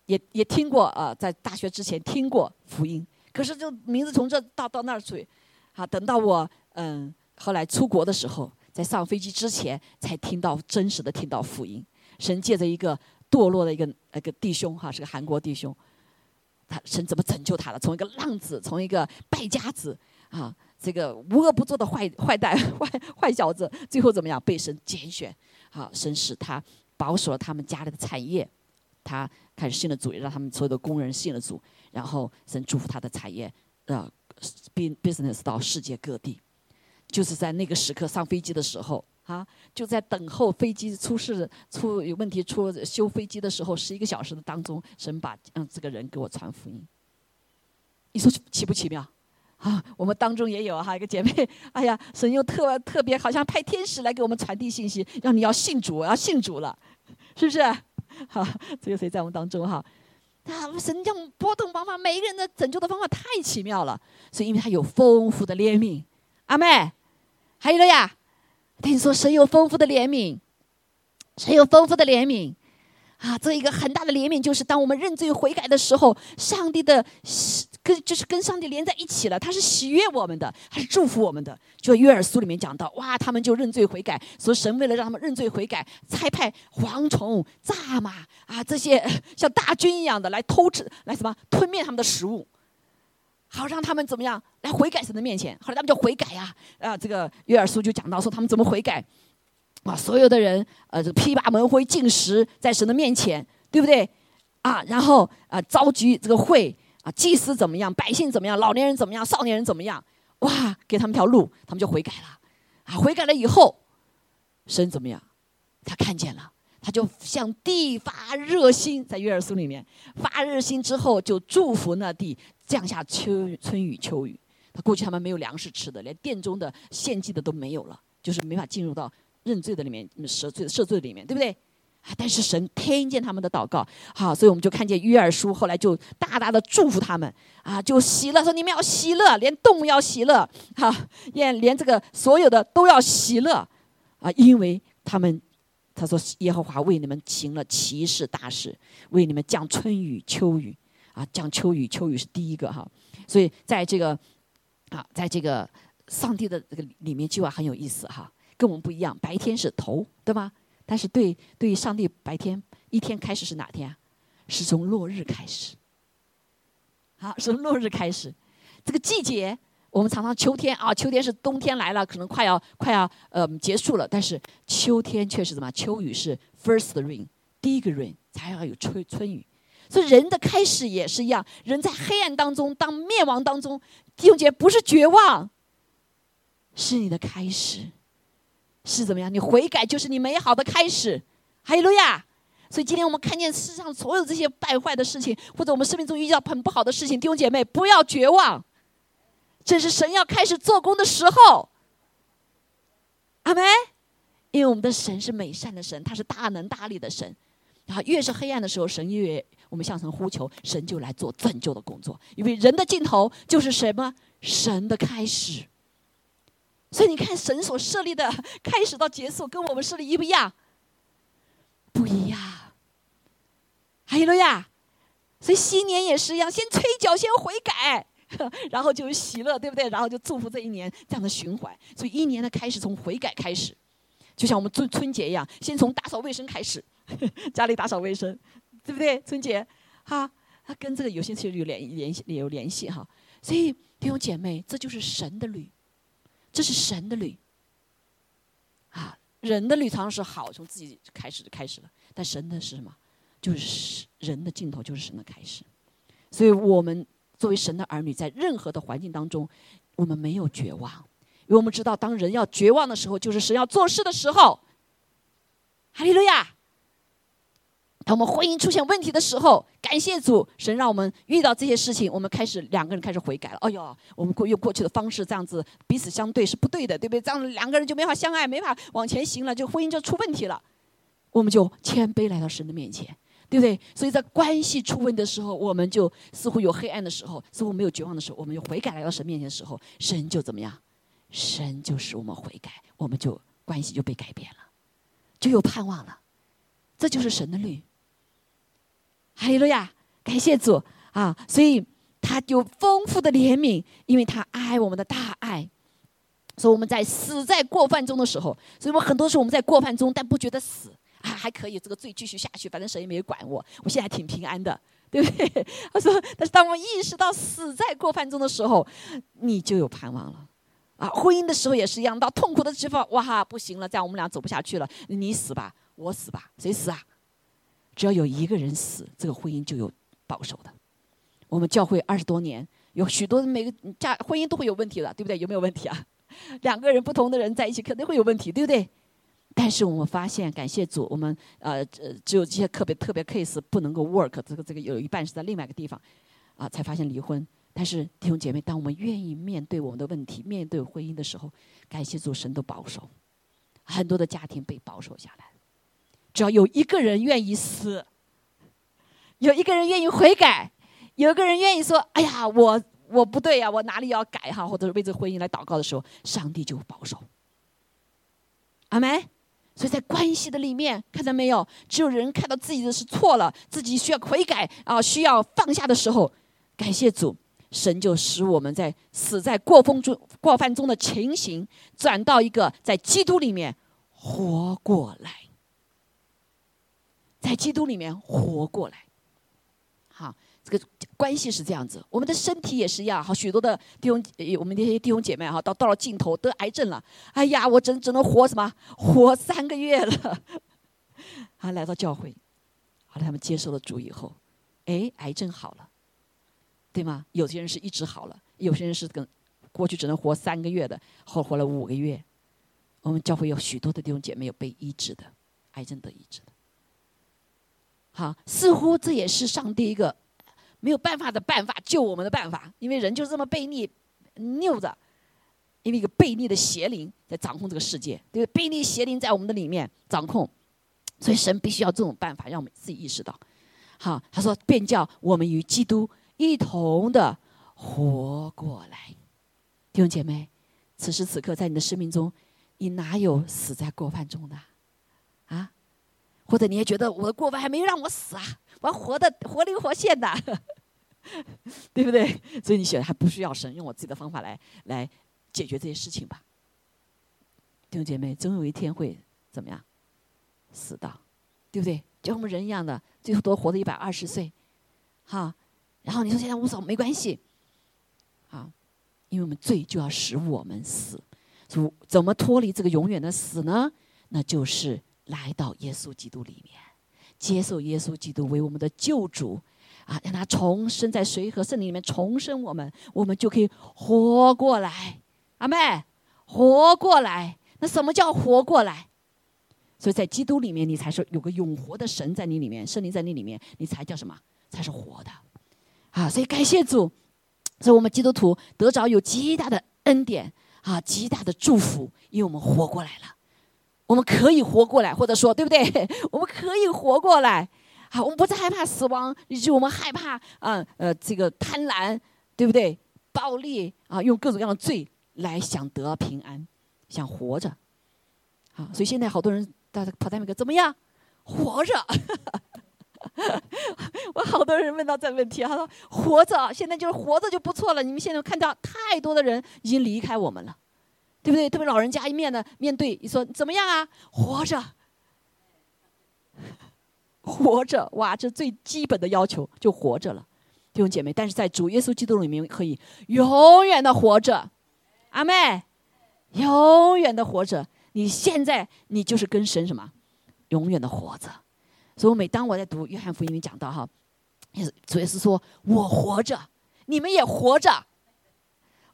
也也听过啊，在大学之前听过福音，可是就名字从这到到那儿去，好，等到我嗯。后来出国的时候，在上飞机之前才听到真实的听到福音。神借着一个堕落的一个那个弟兄哈，是个韩国弟兄，他神怎么拯救他的？从一个浪子，从一个败家子啊，这个无恶不作的坏坏蛋、坏坏小子，最后怎么样？被神拣选，好，神使他保守了他们家里的产业，他开始信了主，也让他们所有的工人信了主，然后神祝福他的产业，呃，business 到世界各地。就是在那个时刻上飞机的时候啊，就在等候飞机出事、出有问题、出修飞机的时候，十一个小时的当中，神把让这个人给我传福音。你说奇不奇妙？啊，我们当中也有哈一个姐妹，哎呀，神又特特别，好像派天使来给我们传递信息，让你要信主，要信主了，是不是？好，这个谁在我们当中哈？啊，神这样波动方法，每一个人的拯救的方法太奇妙了，所以因为他有丰富的怜悯，阿妹。还有了呀，听说神有丰富的怜悯，神有丰富的怜悯，啊，这一个很大的怜悯就是当我们认罪悔改的时候，上帝的跟就是跟上帝连在一起了，他是喜悦我们的，他是祝福我们的。就约尔书里面讲到，哇，他们就认罪悔改，所以神为了让他们认罪悔改，差派蝗虫、蚱蜢啊这些像大军一样的来偷吃，来什么吞灭他们的食物。好让他们怎么样来悔改神的面前？后来他们就悔改呀，啊，这个约尔书就讲到说他们怎么悔改，啊，所有的人呃，这披麻蒙灰进食在神的面前，对不对？啊，然后啊，召集这个会啊，祭司怎么样，百姓怎么样，老年人怎么样，少年人怎么样？哇，给他们条路，他们就悔改了。啊，悔改了以后，神怎么样？他看见了，他就向地发热心，在约尔书里面发热心之后，就祝福那地。降下秋春雨秋雨，他过去他们没有粮食吃的，连殿中的献祭的都没有了，就是没法进入到认罪的里面、赦罪赦罪里面，对不对？啊！但是神听见他们的祷告，好，所以我们就看见约珥书后来就大大的祝福他们啊，就喜乐，说你们要喜乐，连动物要喜乐，哈，连连这个所有的都要喜乐啊，因为他们他说耶和华为你们行了奇事大事，为你们降春雨秋雨。啊，降秋雨，秋雨是第一个哈，所以在这个啊，在这个上帝的这个里面，就啊很有意思哈，跟我们不一样。白天是头，对吗？但是对对于上帝，白天一天开始是哪天啊？是从落日开始。好，从落日开始，这个季节我们常常秋天啊，秋天是冬天来了，可能快要快要呃结束了，但是秋天却是什么？秋雨是 first rain，第一个 rain 才要有春春雨。所以人的开始也是一样，人在黑暗当中，当灭亡当中，弟兄姐不是绝望，是你的开始，是怎么样？你悔改就是你美好的开始，哈利路亚！所以今天我们看见世上所有这些败坏的事情，或者我们生命中遇到很不好的事情，弟兄姐妹不要绝望，这是神要开始做工的时候，阿门。因为我们的神是美善的神，他是大能大力的神，然后越是黑暗的时候，神越。我们向神呼求，神就来做拯救的工作。因为人的尽头就是什么？神的开始。所以你看，神所设立的开始到结束，跟我们设立一不一样？不一样。哈利路亚！所以新年也是一样，先吹角，先悔改，然后就喜乐，对不对？然后就祝福这一年这样的循环。所以一年的开始从悔改开始，就像我们春春节一样，先从打扫卫生开始，家里打扫卫生。对不对？春节，哈，它跟这个有些其实有联联系，有联系哈。所以弟兄姐妹，这就是神的律，这是神的律。啊，人的律常常是好，从自己开始就开始了，但神的是什么？就是人的尽头就是神的开始。所以我们作为神的儿女，在任何的环境当中，我们没有绝望，因为我们知道，当人要绝望的时候，就是神要做事的时候。哈利路亚。当我们婚姻出现问题的时候，感谢主，神让我们遇到这些事情，我们开始两个人开始悔改了。哎呦，我们过用过去的方式这样子彼此相对是不对的，对不对？这样两个人就没法相爱，没法往前行了，就婚姻就出问题了。我们就谦卑来到神的面前，对不对？所以在关系出问的时候，我们就似乎有黑暗的时候，似乎没有绝望的时候，我们就悔改来到神面前的时候，神就怎么样？神就使我们悔改，我们就关系就被改变了，就有盼望了。这就是神的律。哈利路亚，感谢主啊！所以他有丰富的怜悯，因为他爱我们的大爱。所以我们在死在过犯中的时候，所以我们很多时候我们在过犯中，但不觉得死啊，还可以这个罪继续下去，反正神也没有管我，我现在挺平安的，对不对？他说，但是当我意识到死在过犯中的时候，你就有盼望了啊！婚姻的时候也是一样，到痛苦的地方，哇，不行了，这样我们俩走不下去了，你死吧，我死吧，谁死啊？只要有一个人死，这个婚姻就有保守的。我们教会二十多年，有许多每个家婚姻都会有问题的，对不对？有没有问题啊？两个人不同的人在一起肯定会有问题，对不对？但是我们发现，感谢主，我们呃呃只有这些特别特别 case 不能够 work，这个这个有一半是在另外一个地方啊，才发现离婚。但是弟兄姐妹，当我们愿意面对我们的问题，面对婚姻的时候，感谢主，神都保守，很多的家庭被保守下来。只要有一个人愿意死，有一个人愿意悔改，有一个人愿意说：“哎呀，我我不对呀，我哪里要改哈？”或者是为这婚姻来祷告的时候，上帝就保守。阿门。所以在关系的里面，看到没有？只有人看到自己的是错了，自己需要悔改啊，需要放下的时候，感谢主，神就使我们在死在过风中、过犯中的情形，转到一个在基督里面活过来。在基督里面活过来，这个关系是这样子。我们的身体也是一样，好，许多的弟兄，我们那些弟兄姐妹哈，到到了尽头得癌症了，哎呀，我只只能活什么？活三个月了。啊，来到教会，后来他们接受了主以后，哎，癌症好了，对吗？有些人是一直好了，有些人是跟过去只能活三个月的，后活了五个月。我们教会有许多的弟兄姐妹有被医治的，癌症得医治的。好，似乎这也是上帝一个没有办法的办法，救我们的办法。因为人就这么悖逆、拗着，因为一个悖逆的邪灵在掌控这个世界，对不对？悖逆邪灵在我们的里面掌控，所以神必须要这种办法，让我们自己意识到。好，他说：“便叫我们与基督一同的活过来。”弟兄姐妹，此时此刻在你的生命中，你哪有死在过犯中的？啊？或者你也觉得我的过犯还没让我死啊，我要活的活灵活现的，对不对？所以你写还不需要神，用我自己的方法来来解决这些事情吧。弟兄姐妹，总有一天会怎么样？死的，对不对？就像我们人一样的，最后多活到一百二十岁，哈。然后你说现在无所谓没关系，好，因为我们罪就要使我们死。所以怎么脱离这个永远的死呢？那就是来到耶稣基督里面，接受耶稣基督为我们的救主，啊，让他重生在水和圣灵里面重生我们，我们就可以活过来。阿妹，活过来。那什么叫活过来？所以在基督里面，你才是有个永活的神在你里面，圣灵在你里面，你才叫什么？才是活的。啊，所以感谢主，所以我们基督徒得着有极大的恩典啊，极大的祝福，因为我们活过来了，我们可以活过来，或者说对不对？我们可以活过来。好，我们不再害怕死亡，以及我们害怕啊呃这个贪婪，对不对？暴力啊，用各种各样的罪来想得平安，想活着。好，所以现在好多人。大家跑在那个怎么样？活着？我好多人问到这个问题，他说活着，现在就是活着就不错了。你们现在看到太多的人已经离开我们了，对不对？特别老人家一面呢面对你说怎么样啊？活着，活着，哇，这最基本的要求就活着了，弟兄姐妹。但是在主耶稣基督里面可以永远的活着，阿妹，永远的活着。你现在你就是跟神什么，永远的活着。所以每当我在读约翰福音里讲到哈，主耶稣说：“我活着，你们也活着。”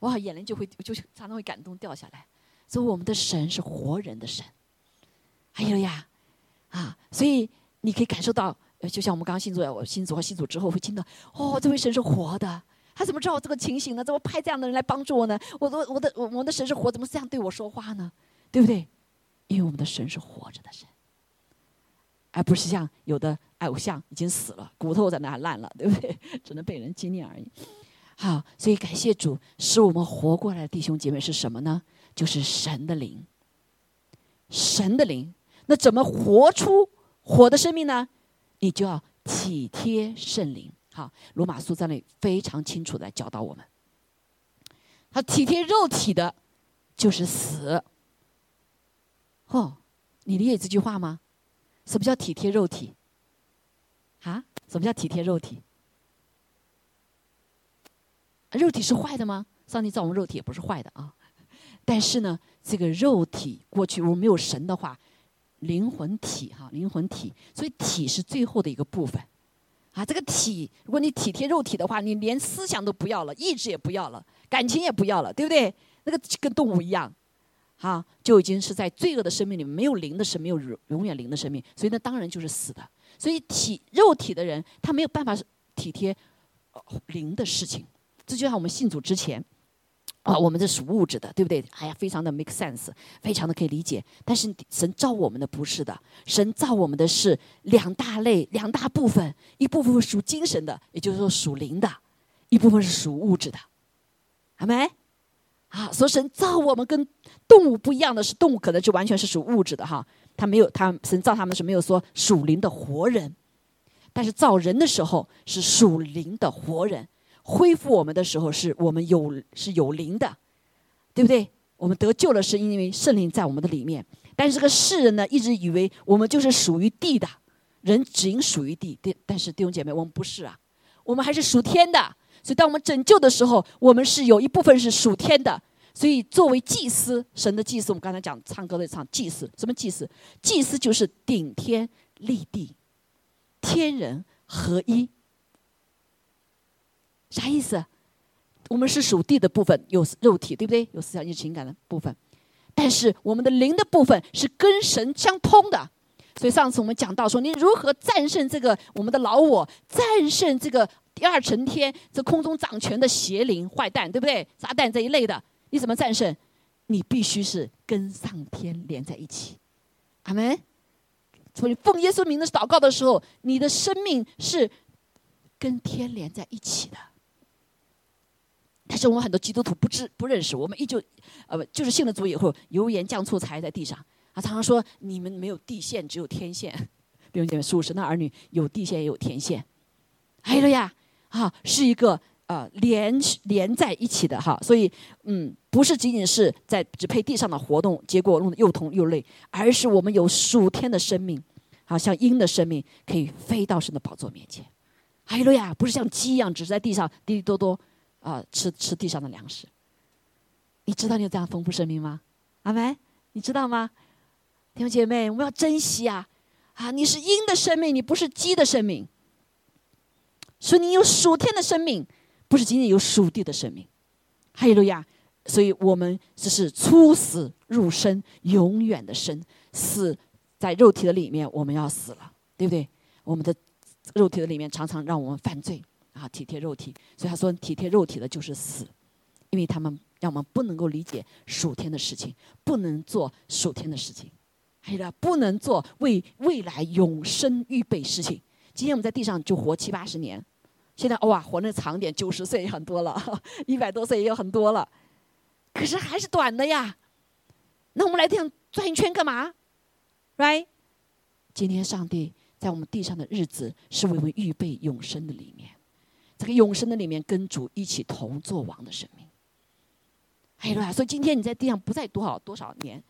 哇，眼泪就会就常常会感动掉下来。所以我们的神是活人的神。还有呀，啊，所以你可以感受到，就像我们刚刚信主，我信主和信主之后会听到，哦，这位神是活的。他怎么知道我这个情形呢？怎么派这样的人来帮助我呢？我的我的我我的神是活，怎么这样对我说话呢？对不对？因为我们的神是活着的神，而不是像有的偶像已经死了，骨头在那烂了，对不对？只能被人纪念而已。好，所以感谢主，使我们活过来的弟兄姐妹是什么呢？就是神的灵，神的灵。那怎么活出活的生命呢？你就要体贴圣灵。好，罗马书在那里非常清楚的教导我们，他体贴肉体的，就是死。哦，你理解这句话吗？什么叫体贴肉体？啊？什么叫体贴肉体？肉体是坏的吗？上帝造我们肉体也不是坏的啊。但是呢，这个肉体过去我们没有神的话，灵魂体哈，灵魂体，所以体是最后的一个部分。啊，这个体，如果你体贴肉体的话，你连思想都不要了，意志也不要了，感情也不要了，对不对？那个跟动物一样。啊，就已经是在罪恶的生命里面没有灵的生命，没有永远灵的生命，所以那当然就是死的。所以体肉体的人，他没有办法体贴灵的事情。这就像我们信主之前，啊，我们是属物质的，对不对？哎呀，非常的 make sense，非常的可以理解。但是神造我们的不是的，神造我们的是两大类、两大部分，一部分属精神的，也就是说属灵的；一部分是属物质的，好没？啊，所以神造我们跟动物不一样的是，动物可能就完全是属物质的哈，他没有他神造他们是没有说属灵的活人，但是造人的时候是属灵的活人，恢复我们的时候是我们有是有灵的，对不对？我们得救了是因为圣灵在我们的里面，但是这个世人呢一直以为我们就是属于地的，人仅属于地，但但是弟兄姐妹我们不是啊，我们还是属天的。所以，当我们拯救的时候，我们是有一部分是属天的。所以，作为祭司，神的祭司，我们刚才讲唱歌的唱祭司，什么祭司？祭司就是顶天立地，天人合一。啥意思？我们是属地的部分，有肉体，对不对？有思想、有、情感的部分，但是我们的灵的部分是跟神相通的。所以上次我们讲到说，你如何战胜这个我们的老我，战胜这个。第二层天，这空中掌权的邪灵坏蛋，对不对？撒旦这一类的，你怎么战胜？你必须是跟上天连在一起。阿门。所以奉耶稣名的祷告的时候，你的生命是跟天连在一起的。但是我们很多基督徒不知不认识，我们依旧呃就是信了主以后，油盐酱醋才在地上啊，常常说你们没有地线，只有天线。弟兄姐妹，属神的儿女有地线也有天线。还有呀。哈，是一个呃连连在一起的哈，所以嗯，不是仅仅是在只配地上的活动，结果弄得又痛又累，而是我们有属天的生命，好像鹰的生命可以飞到神的宝座面前。哈利路亚，不是像鸡一样只是在地上滴滴多多啊吃吃地上的粮食，你知道你有这样丰富生命吗？阿门，你知道吗？弟兄姐妹，我们要珍惜啊！啊，你是鹰的生命，你不是鸡的生命。所以你有属天的生命，不是仅仅有属地的生命。哈利路亚！所以我们只是初死入生，永远的生，死在肉体的里面，我们要死了，对不对？我们的肉体的里面常常让我们犯罪啊，体贴肉体。所以他说，体贴肉体的就是死，因为他们让我们不能够理解属天的事情，不能做属天的事情，还有不能做为未来永生预备事情。今天我们在地上就活七八十年。现在哇，活得长点，九十岁也很多了，一百多岁也有很多了，可是还是短的呀。那我们来这样转一圈干嘛？Right？今天上帝在我们地上的日子是为我们预备永生的里面，这个永生的里面跟主一起同作王的生命。哎呀，所以今天你在地上不再多少多少年，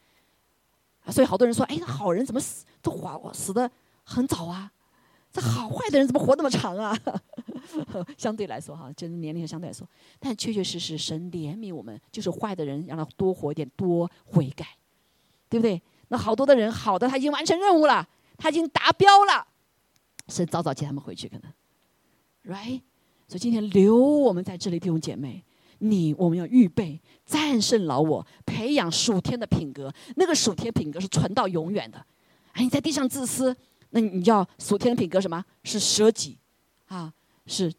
所以好多人说，哎，那好人怎么死都活死的很早啊？这好坏的人怎么活那么长啊？相对来说哈，就是年龄相对来说，但确确实实神怜悯我们，就是坏的人让他多活一点，多悔改，对不对？那好多的人好的他已经完成任务了，他已经达标了，神早早接他们回去可能，right？所以今天留我们在这里弟兄姐妹，你我们要预备战胜老我，培养属天的品格，那个属天品格是存到永远的。哎，你在地上自私，那你要属天的品格什么？是舍己啊。是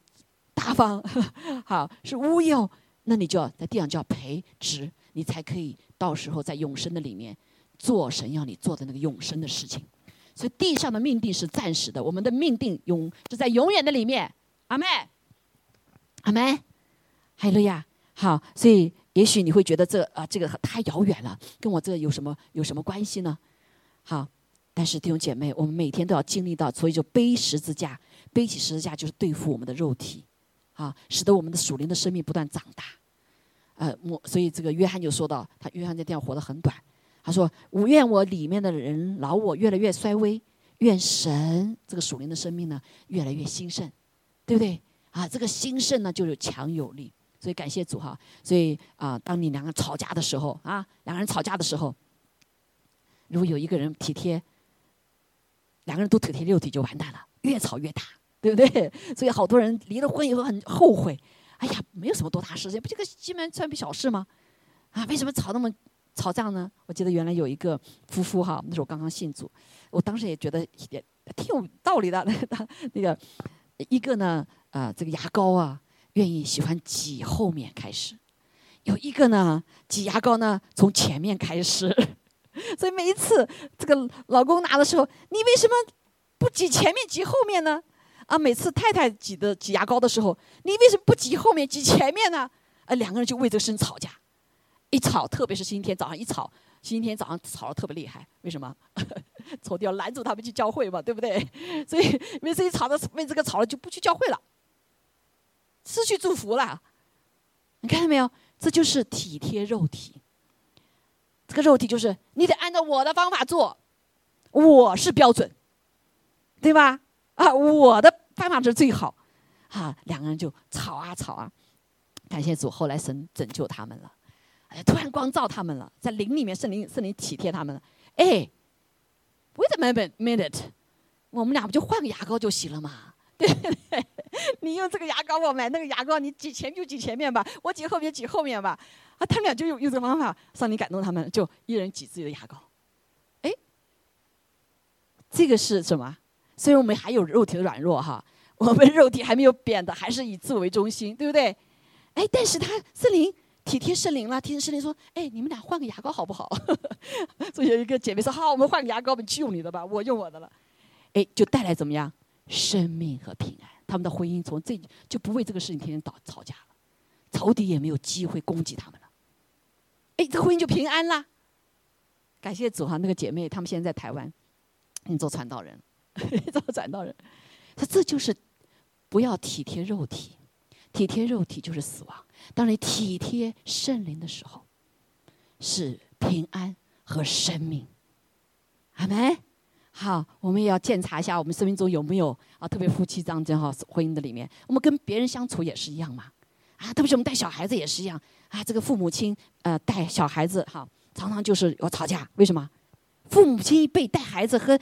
大方，好是乌有，那你就要在地上就要培植，你才可以到时候在永生的里面做神要你做的那个永生的事情。所以地上的命定是暂时的，我们的命定永就在永远的里面。阿妹，阿门，海路亚，好，所以也许你会觉得这啊这个太遥远了，跟我这有什么有什么关系呢？好，但是弟兄姐妹，我们每天都要经历到，所以就背十字架。背起十字架就是对付我们的肉体，啊，使得我们的属灵的生命不断长大。呃，我所以这个约翰就说到，他约翰在地上活得很短。他说：“我愿我里面的人老我越来越衰微，愿神这个属灵的生命呢越来越兴盛，对不对？啊，这个兴盛呢就有强有力。所以感谢主哈。所以啊，当你两个人吵架的时候啊，两个人吵架的时候，如果有一个人体贴，两个人都体贴肉体就完蛋了，越吵越大。”对不对？所以好多人离了婚以后很后悔。哎呀，没有什么多大事情，不就个鸡毛蒜皮小事吗？啊，为什么吵那么吵架呢？我记得原来有一个夫妇哈，那时候刚刚信主，我当时也觉得也挺有道理的。那个一个呢，啊，这个牙膏啊，愿意喜欢挤后面开始；有一个呢，挤牙膏呢从前面开始。所以每一次这个老公拿的时候，你为什么不挤前面挤后面呢？啊，每次太太挤的挤牙膏的时候，你为什么不挤后面挤前面呢？啊，两个人就为这个事吵架，一吵，特别是星期天早上一吵，星期天早上吵得特别厉害。为什么？仇敌要拦住他们去教会嘛，对不对？所以每次一吵的为这个吵了就不去教会了，失去祝福了。你看到没有？这就是体贴肉体。这个肉体就是你得按照我的方法做，我是标准，对吧？啊，我的办法是最好，啊，两个人就吵啊吵啊，感谢主，后来神拯救他们了，哎，突然光照他们了，在灵里面，圣灵圣灵体贴他们了，哎，wait a minute minute，我们俩不就换个牙膏就行了嘛？对对对，你用这个牙膏，我买那个牙膏，你挤前就挤前面吧，我挤后面挤后面吧，啊，他们俩就用用这个方法，上帝感动他们，就一人挤自己的牙膏，哎，这个是什么？虽然我们还有肉体的软弱哈，我们肉体还没有变的，还是以自我为中心，对不对？哎，但是他圣灵体贴圣灵了，体贴圣灵说：“哎，你们俩换个牙膏好不好？” 所以有一个姐妹说：“好，我们换个牙膏，我们去用你的吧，我用我的了。”哎，就带来怎么样？生命和平安。他们的婚姻从这就不为这个事情天天吵吵架了，仇敌也没有机会攻击他们了。哎，这婚姻就平安啦。感谢主哈，那个姐妹她们现在在台湾，你做传道人。做传道人？说这就是不要体贴肉体，体贴肉体就是死亡。当你体贴圣灵的时候，是平安和生命。阿门。好，我们也要检查一下我们生命中有没有啊，特别夫妻这样哈婚姻的里面，我们跟别人相处也是一样嘛。啊，特别是我们带小孩子也是一样啊，这个父母亲呃带小孩子哈，常常就是要吵架，为什么？父母亲一辈带孩子和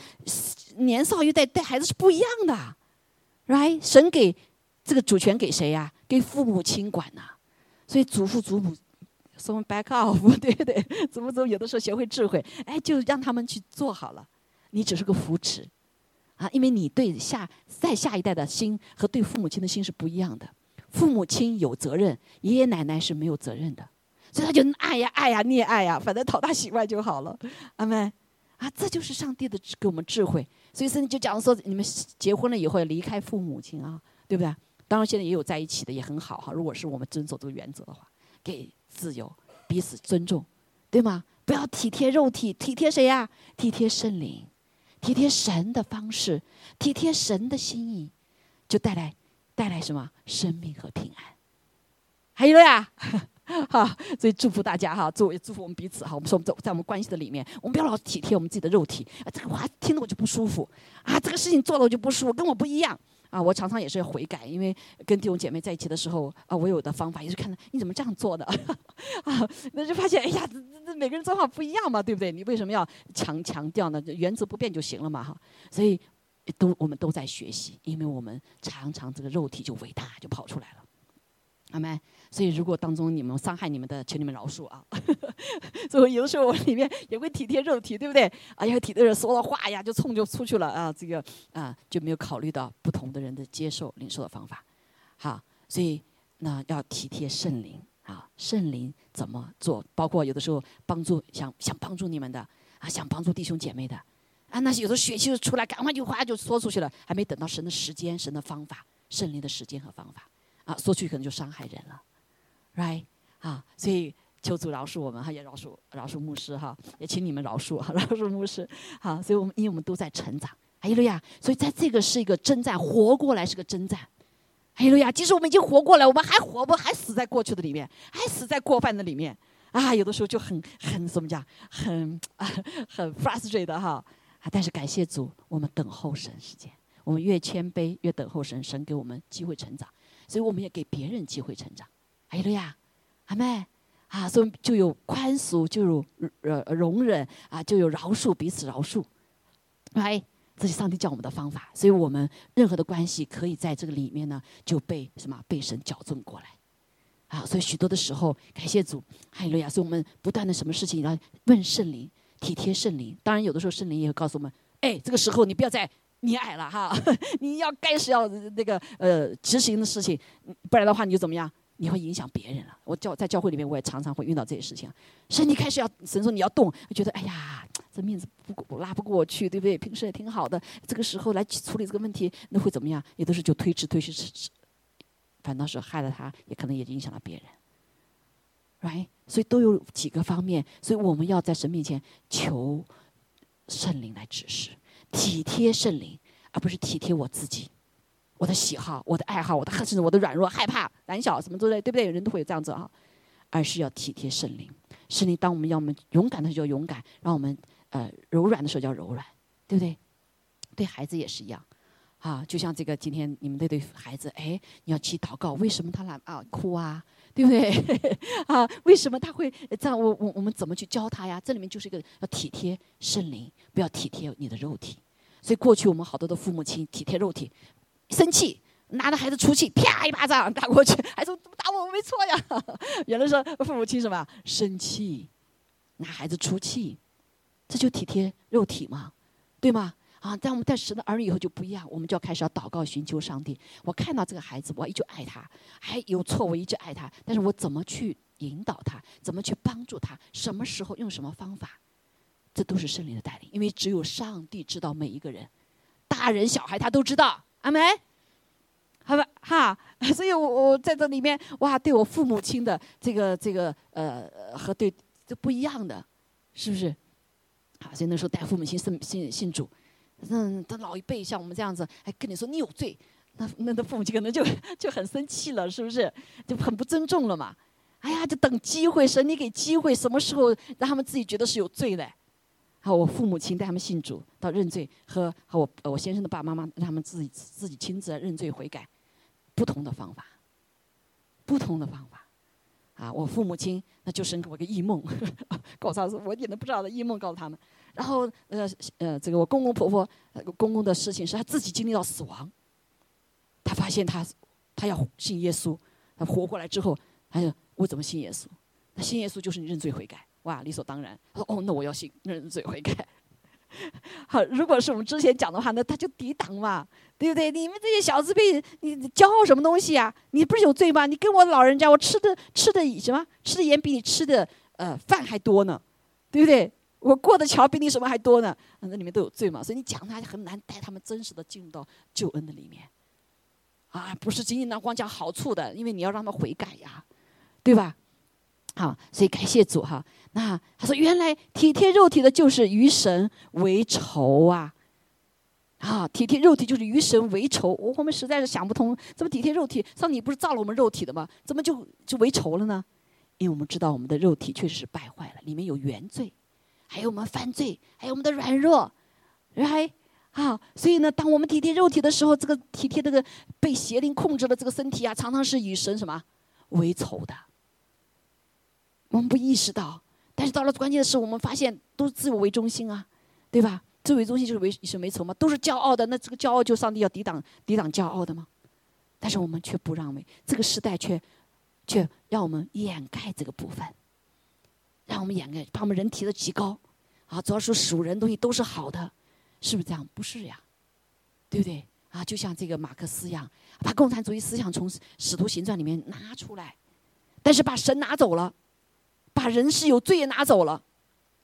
年少一代带孩子是不一样的，right？神给这个主权给谁呀？给父母亲管呐。所以祖父祖母，some back off，对不对？祖父祖母有的时候学会智慧，哎，就让他们去做好了，你只是个扶持，啊，因为你对下在下一代的心和对父母亲的心是不一样的。父母亲有责任，爷爷奶奶是没有责任的，所以他就爱呀爱呀溺爱呀，反正讨他喜欢就好了，阿门。啊，这就是上帝的给我们智慧。所以圣经就讲说，你们结婚了以后要离开父母亲啊，对不对？当然现在也有在一起的，也很好哈。如果是我们遵守这个原则的话，给自由，彼此尊重，对吗？不要体贴肉体，体贴谁呀？体贴圣灵，体贴神的方式，体贴神的心意，就带来带来什么生命和平安。还有呀。哈，所以祝福大家哈，作为祝福我们彼此哈。我们说，我们在在我们关系的里面，我们不要老体贴我们自己的肉体啊。这个话听着我就不舒服啊，这个事情做了我就不舒服，跟我不一样啊。我常常也是要悔改，因为跟弟兄姐妹在一起的时候啊，我有的方法也是看到你怎么这样做的 啊，那就发现哎呀，这这每个人做法不一样嘛，对不对？你为什么要强强调呢？原则不变就行了嘛哈。所以都我们都在学习，因为我们常常这个肉体就伟大就跑出来了，阿门。所以，如果当中你们伤害你们的，请你们饶恕啊。所以有的时候我里面也会体贴肉体，对不对？哎呀，体的人说了话呀，就冲就出去了啊，这个啊就没有考虑到不同的人的接受、领受的方法。好，所以那要体贴圣灵啊，圣灵怎么做？包括有的时候帮助想想帮助你们的啊，想帮助弟兄姐妹的啊，那有的血气就出来，赶快就哗就说出去了，还没等到神的时间、神的方法、圣灵的时间和方法啊，说出去可能就伤害人了。right 啊，所以求主饶恕我们哈，也饶恕饶恕牧师哈，也请你们饶恕哈 饶恕牧师好，所以我们因为我们都在成长，哎呀路亚，所以在这个是一个征战，活过来是个征战，哎呀路亚，即使我们已经活过来，我们还活不还死在过去的里面，还死在过犯的里面啊，有的时候就很很怎么讲，很啊很 frustrated 哈啊，但是感谢主，我们等候神时间，我们越谦卑越等候神，神给我们机会成长，所以我们也给别人机会成长。哎呀，阿妹啊，所以就有宽恕，就有呃容忍啊，就有饶恕，彼此饶恕。哎，这是上帝教我们的方法，所以我们任何的关系可以在这个里面呢，就被什么被神矫正过来。啊，所以许多的时候，感谢主，哈利路亚！所以我们不断的什么事情要问圣灵，体贴圣灵。当然，有的时候圣灵也会告诉我们，哎，这个时候你不要再溺爱了哈，你要该是要那个呃执行的事情，不然的话你就怎么样？你会影响别人了。我教在教会里面，我也常常会遇到这些事情。神，你开始要神说你要动，觉得哎呀，这面子不拉不过去，对不对？平时也挺好的，这个时候来处理这个问题，那会怎么样？也都是就推迟、推迟、迟迟，反倒是害了他，也可能也影响了别人。right？所以都有几个方面，所以我们要在神面前求圣灵来指示，体贴圣灵，而不是体贴我自己。我的喜好，我的爱好，我的甚至我的软弱、害怕、胆小，什么之类，对不对？人都会有这样子啊，而是要体贴圣灵。圣灵，当我们要我们勇敢的时候就勇敢，让我们呃柔软的时候叫柔软，对不对？对孩子也是一样，啊，就像这个今天你们这对孩子，哎，你要去祷告，为什么他来啊哭啊？对不对？啊，为什么他会这样？我我我们怎么去教他呀？这里面就是一个要体贴圣灵，不要体贴你的肉体。所以过去我们好多的父母亲体贴肉体。生气，拿着孩子出气，啪一巴掌打过去，孩子怎么打我，我没错呀。原来说父母亲什么生气，拿孩子出气，这就体贴肉体嘛，对吗？啊，在我们在神的儿女以后就不一样，我们就要开始要祷告寻求上帝。我看到这个孩子，我依旧爱他，还有错我一直爱他，但是我怎么去引导他，怎么去帮助他，什么时候用什么方法，这都是圣灵的带领，因为只有上帝知道每一个人，大人小孩他都知道。阿梅，好吧，哈，所以我我在这里面哇，对我父母亲的这个这个呃和对这不一样的，是不是？好，所以那时候带父母亲信信信主，嗯，他老一辈像我们这样子，哎跟你说你有罪，那那的父母亲可能就就很生气了，是不是？就很不尊重了嘛？哎呀，就等机会，神你给机会，什么时候让他们自己觉得是有罪嘞？好，我父母亲带他们信主到认罪，和和我我先生的爸爸妈妈让他们自己自己亲自认罪悔改，不同的方法，不同的方法，啊，我父母亲那就生给我个异梦，告诉他说我一点都不知道的异梦，告诉他们。然后呃呃，这个我公公婆婆公公的事情是他自己经历到死亡，他发现他他要信耶稣，他活过来之后，他说我怎么信耶稣？那信耶稣就是你认罪悔改，哇，理所当然。他说哦，那我要信认罪悔改。好，如果是我们之前讲的话，那他就抵挡嘛，对不对？你们这些小子辈，你骄傲什么东西啊？你不是有罪吗？你跟我老人家，我吃的吃的什么？吃的盐比你吃的呃饭还多呢，对不对？我过的桥比你什么还多呢？那里面都有罪嘛，所以你讲他很难带他们真实的进入到救恩的里面，啊，不是仅仅那光讲好处的，因为你要让他们悔改呀，对吧？好，所以感谢主哈。那他说，原来体贴肉体的，就是与神为仇啊！啊，体贴肉体就是与神为仇。我我们实在是想不通，怎么体贴肉体？上帝不是造了我们肉体的吗？怎么就就为仇了呢？因为我们知道我们的肉体确实是败坏了，里面有原罪，还有我们犯罪，还有我们的软弱，还啊，所以呢，当我们体贴肉体的时候，这个体贴这个被邪灵控制的这个身体啊，常常是与神什么为仇的。我们不意识到。但是到了关键的时候，我们发现都是自我为中心啊，对吧？自我为中心就是为是没仇嘛，都是骄傲的。那这个骄傲，就上帝要抵挡抵挡骄傲的吗？但是我们却不让位，这个时代却却让我们掩盖这个部分，让我们掩盖，把我们人提的极高啊！主要是属人东西都是好的，是不是这样？不是呀，对不对？啊，就像这个马克思一样，把共产主义思想从使徒行传里面拿出来，但是把神拿走了。把人是有罪也拿走了，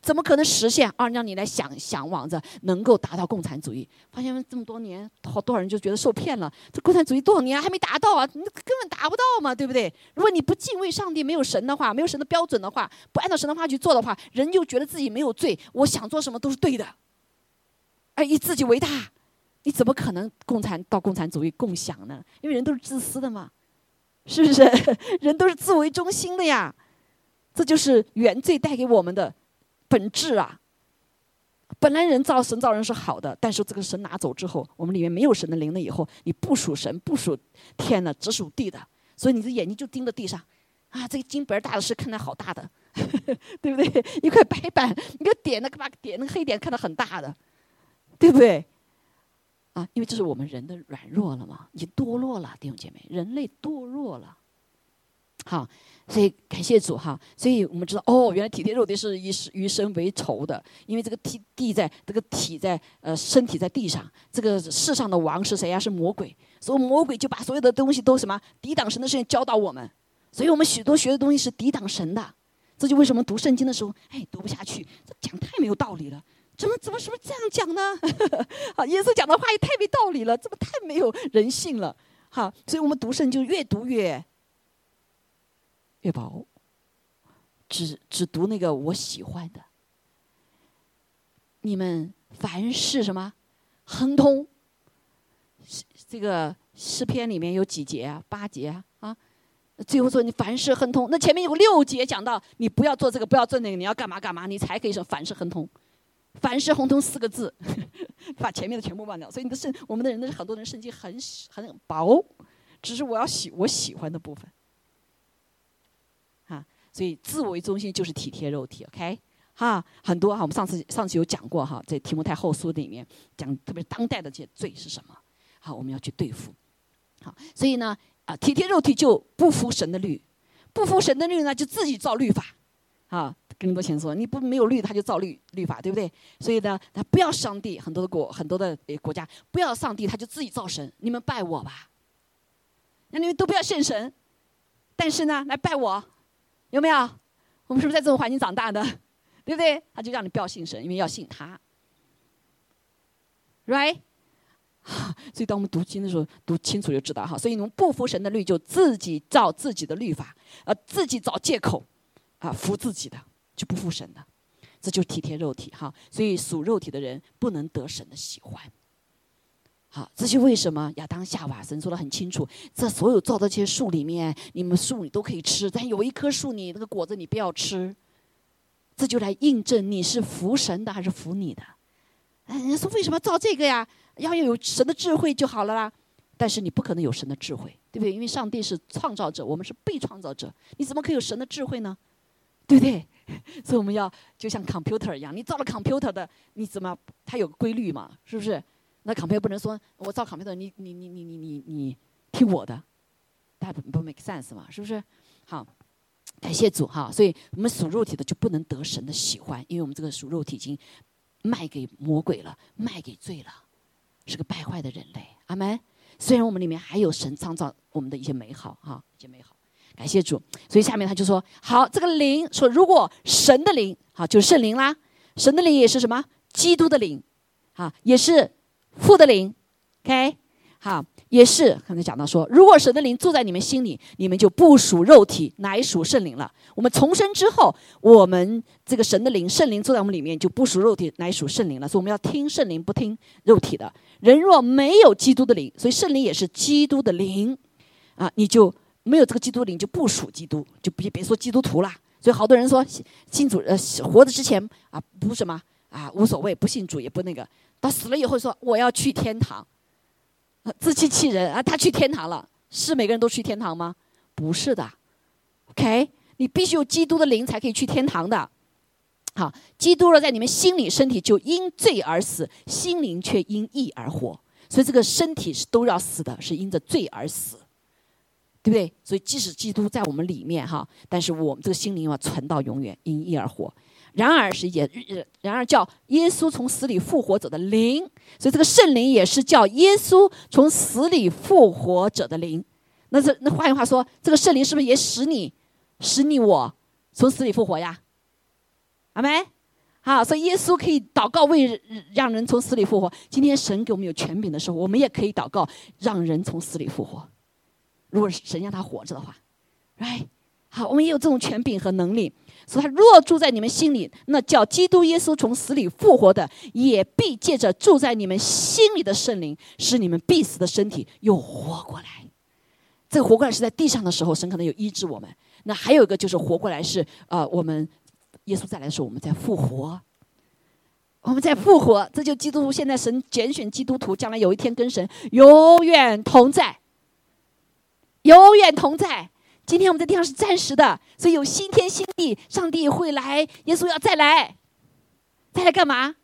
怎么可能实现？啊，让你来想想往着能够达到共产主义，发现这么多年，好多少人就觉得受骗了。这共产主义多少年还没达到啊？你根本达不到嘛，对不对？如果你不敬畏上帝，没有神的话，没有神的标准的话，不按照神的话去做的话，人就觉得自己没有罪，我想做什么都是对的，而以自己为大，你怎么可能共产到共产主义共享呢？因为人都是自私的嘛，是不是？人都是自为中心的呀。这就是原罪带给我们的本质啊！本来人造神造人是好的，但是这个神拿走之后，我们里面没有神的灵了。以后你不属神，不属天了，只属地的，所以你的眼睛就盯着地上啊！这个金本大的是看着好大的，对不对？一块白板，你个点，那个把点那个黑点看得很大的，对不对？啊，因为这是我们人的软弱了嘛，已经堕落了，弟兄姐妹，人类堕落了，好。所以感谢主哈，所以我们知道哦，原来体贴肉体是以与神为仇的，因为这个体地在这个体在呃身体在地上，这个世上的王是谁呀？是魔鬼，所以魔鬼就把所有的东西都什么？抵挡神的事情教导我们，所以我们许多学的东西是抵挡神的，这就为什么读圣经的时候，哎，读不下去，这讲太没有道理了，怎么怎么什么这样讲呢？啊，耶稣讲的话也太没道理了，这么太没有人性了，哈，所以我们读圣经越读越。越薄，只只读那个我喜欢的。你们凡是什么亨通？这个诗篇里面有几节啊？八节啊？啊？最后说你凡事亨通，那前面有六节讲到你不要做这个，不要做那个，你要干嘛干嘛，你才可以说凡事亨通。凡事亨通四个字，把前面的全部忘掉。所以你的圣，我们的人的很多人圣经很很薄，只是我要喜我喜欢的部分。所以自我为中心就是体贴肉体，OK？哈，很多哈，我们上次上次有讲过哈，在提摩太后书里面讲，特别当代的这些罪是什么？好，我们要去对付。好，所以呢，啊，体贴肉体就不服神的律，不服神的律呢，就自己造律法。啊，更多钱说，你不没有律，他就造律律法，对不对？所以呢，他不要上帝，很多的国很多的国家不要上帝，他就自己造神。你们拜我吧，那你们都不要信神，但是呢，来拜我。有没有？我们是不是在这种环境长大的？对不对？他就让你不要信神，因为要信他，right？所以当我们读经的时候，读清楚就知道哈。所以你们不服神的律，就自己造自己的律法，呃，自己找借口，啊，服自己的就不服神的，这就体贴肉体哈。所以属肉体的人不能得神的喜欢。好，这是为什么？亚当夏娃，神说的很清楚，这所有造的这些树里面，你们树你都可以吃，但有一棵树你那个果子你不要吃。这就来印证你是服神的还是服你的。哎，人说为什么造这个呀？要有神的智慧就好了啦。但是你不可能有神的智慧，对不对不对？因为上帝是创造者，我们是被创造者，你怎么可以有神的智慧呢？对不对？所以我们要就像 computer 一样，你造了 computer 的，你怎么它有规律嘛？是不是？那 computer 不能说我造 computer，你你你你你你你听我的，它不不 make sense 嘛？是不是？好，感谢主哈。所以我们属肉体的就不能得神的喜欢，因为我们这个属肉体已经卖给魔鬼了，卖给罪了，是个败坏的人类。阿门。虽然我们里面还有神创造我们的一些美好哈，一些美好。感谢主，所以下面他就说：“好，这个灵说，如果神的灵，好就是圣灵啦，神的灵也是什么？基督的灵，啊，也是父的灵，OK，好，也是刚才讲到说，如果神的灵住在你们心里，你们就不属肉体，乃属圣灵了。我们重生之后，我们这个神的灵、圣灵住在我们里面，就不属肉体，乃属圣灵了。所以我们要听圣灵，不听肉体的。人若没有基督的灵，所以圣灵也是基督的灵，啊，你就。”没有这个基督灵就不属基督，就别别说基督徒了。所以好多人说信主呃活着之前啊不什么啊无所谓，不信主也不那个，他死了以后说我要去天堂，自欺欺人啊！他去天堂了，是每个人都去天堂吗？不是的，OK，你必须有基督的灵才可以去天堂的。好，基督若在你们心里，身体就因罪而死，心灵却因义而活。所以这个身体是都要死的，是因着罪而死。对不对？所以即使基督在我们里面哈，但是我们这个心灵要存到永远，因义而活。然而是也，然而叫耶稣从死里复活者的灵，所以这个圣灵也是叫耶稣从死里复活者的灵。那这那换句话说，这个圣灵是不是也使你使你我从死里复活呀？阿没？好，所以耶稣可以祷告为让人从死里复活。今天神给我们有权柄的时候，我们也可以祷告让人从死里复活。如果神让他活着的话，right，好，我们也有这种权柄和能力。所以，他若住在你们心里，那叫基督耶稣从死里复活的，也必借着住在你们心里的圣灵，使你们必死的身体又活过来。这个活过来是在地上的时候，神可能有医治我们。那还有一个就是活过来是呃，我们耶稣再来的时候，我们在复活，我们在复活。这就基督徒现在神拣选基督徒，将来有一天跟神永远同在。永远同在。今天我们在地上是暂时的，所以有新天新地，上帝会来，耶稣要再来，再来干嘛？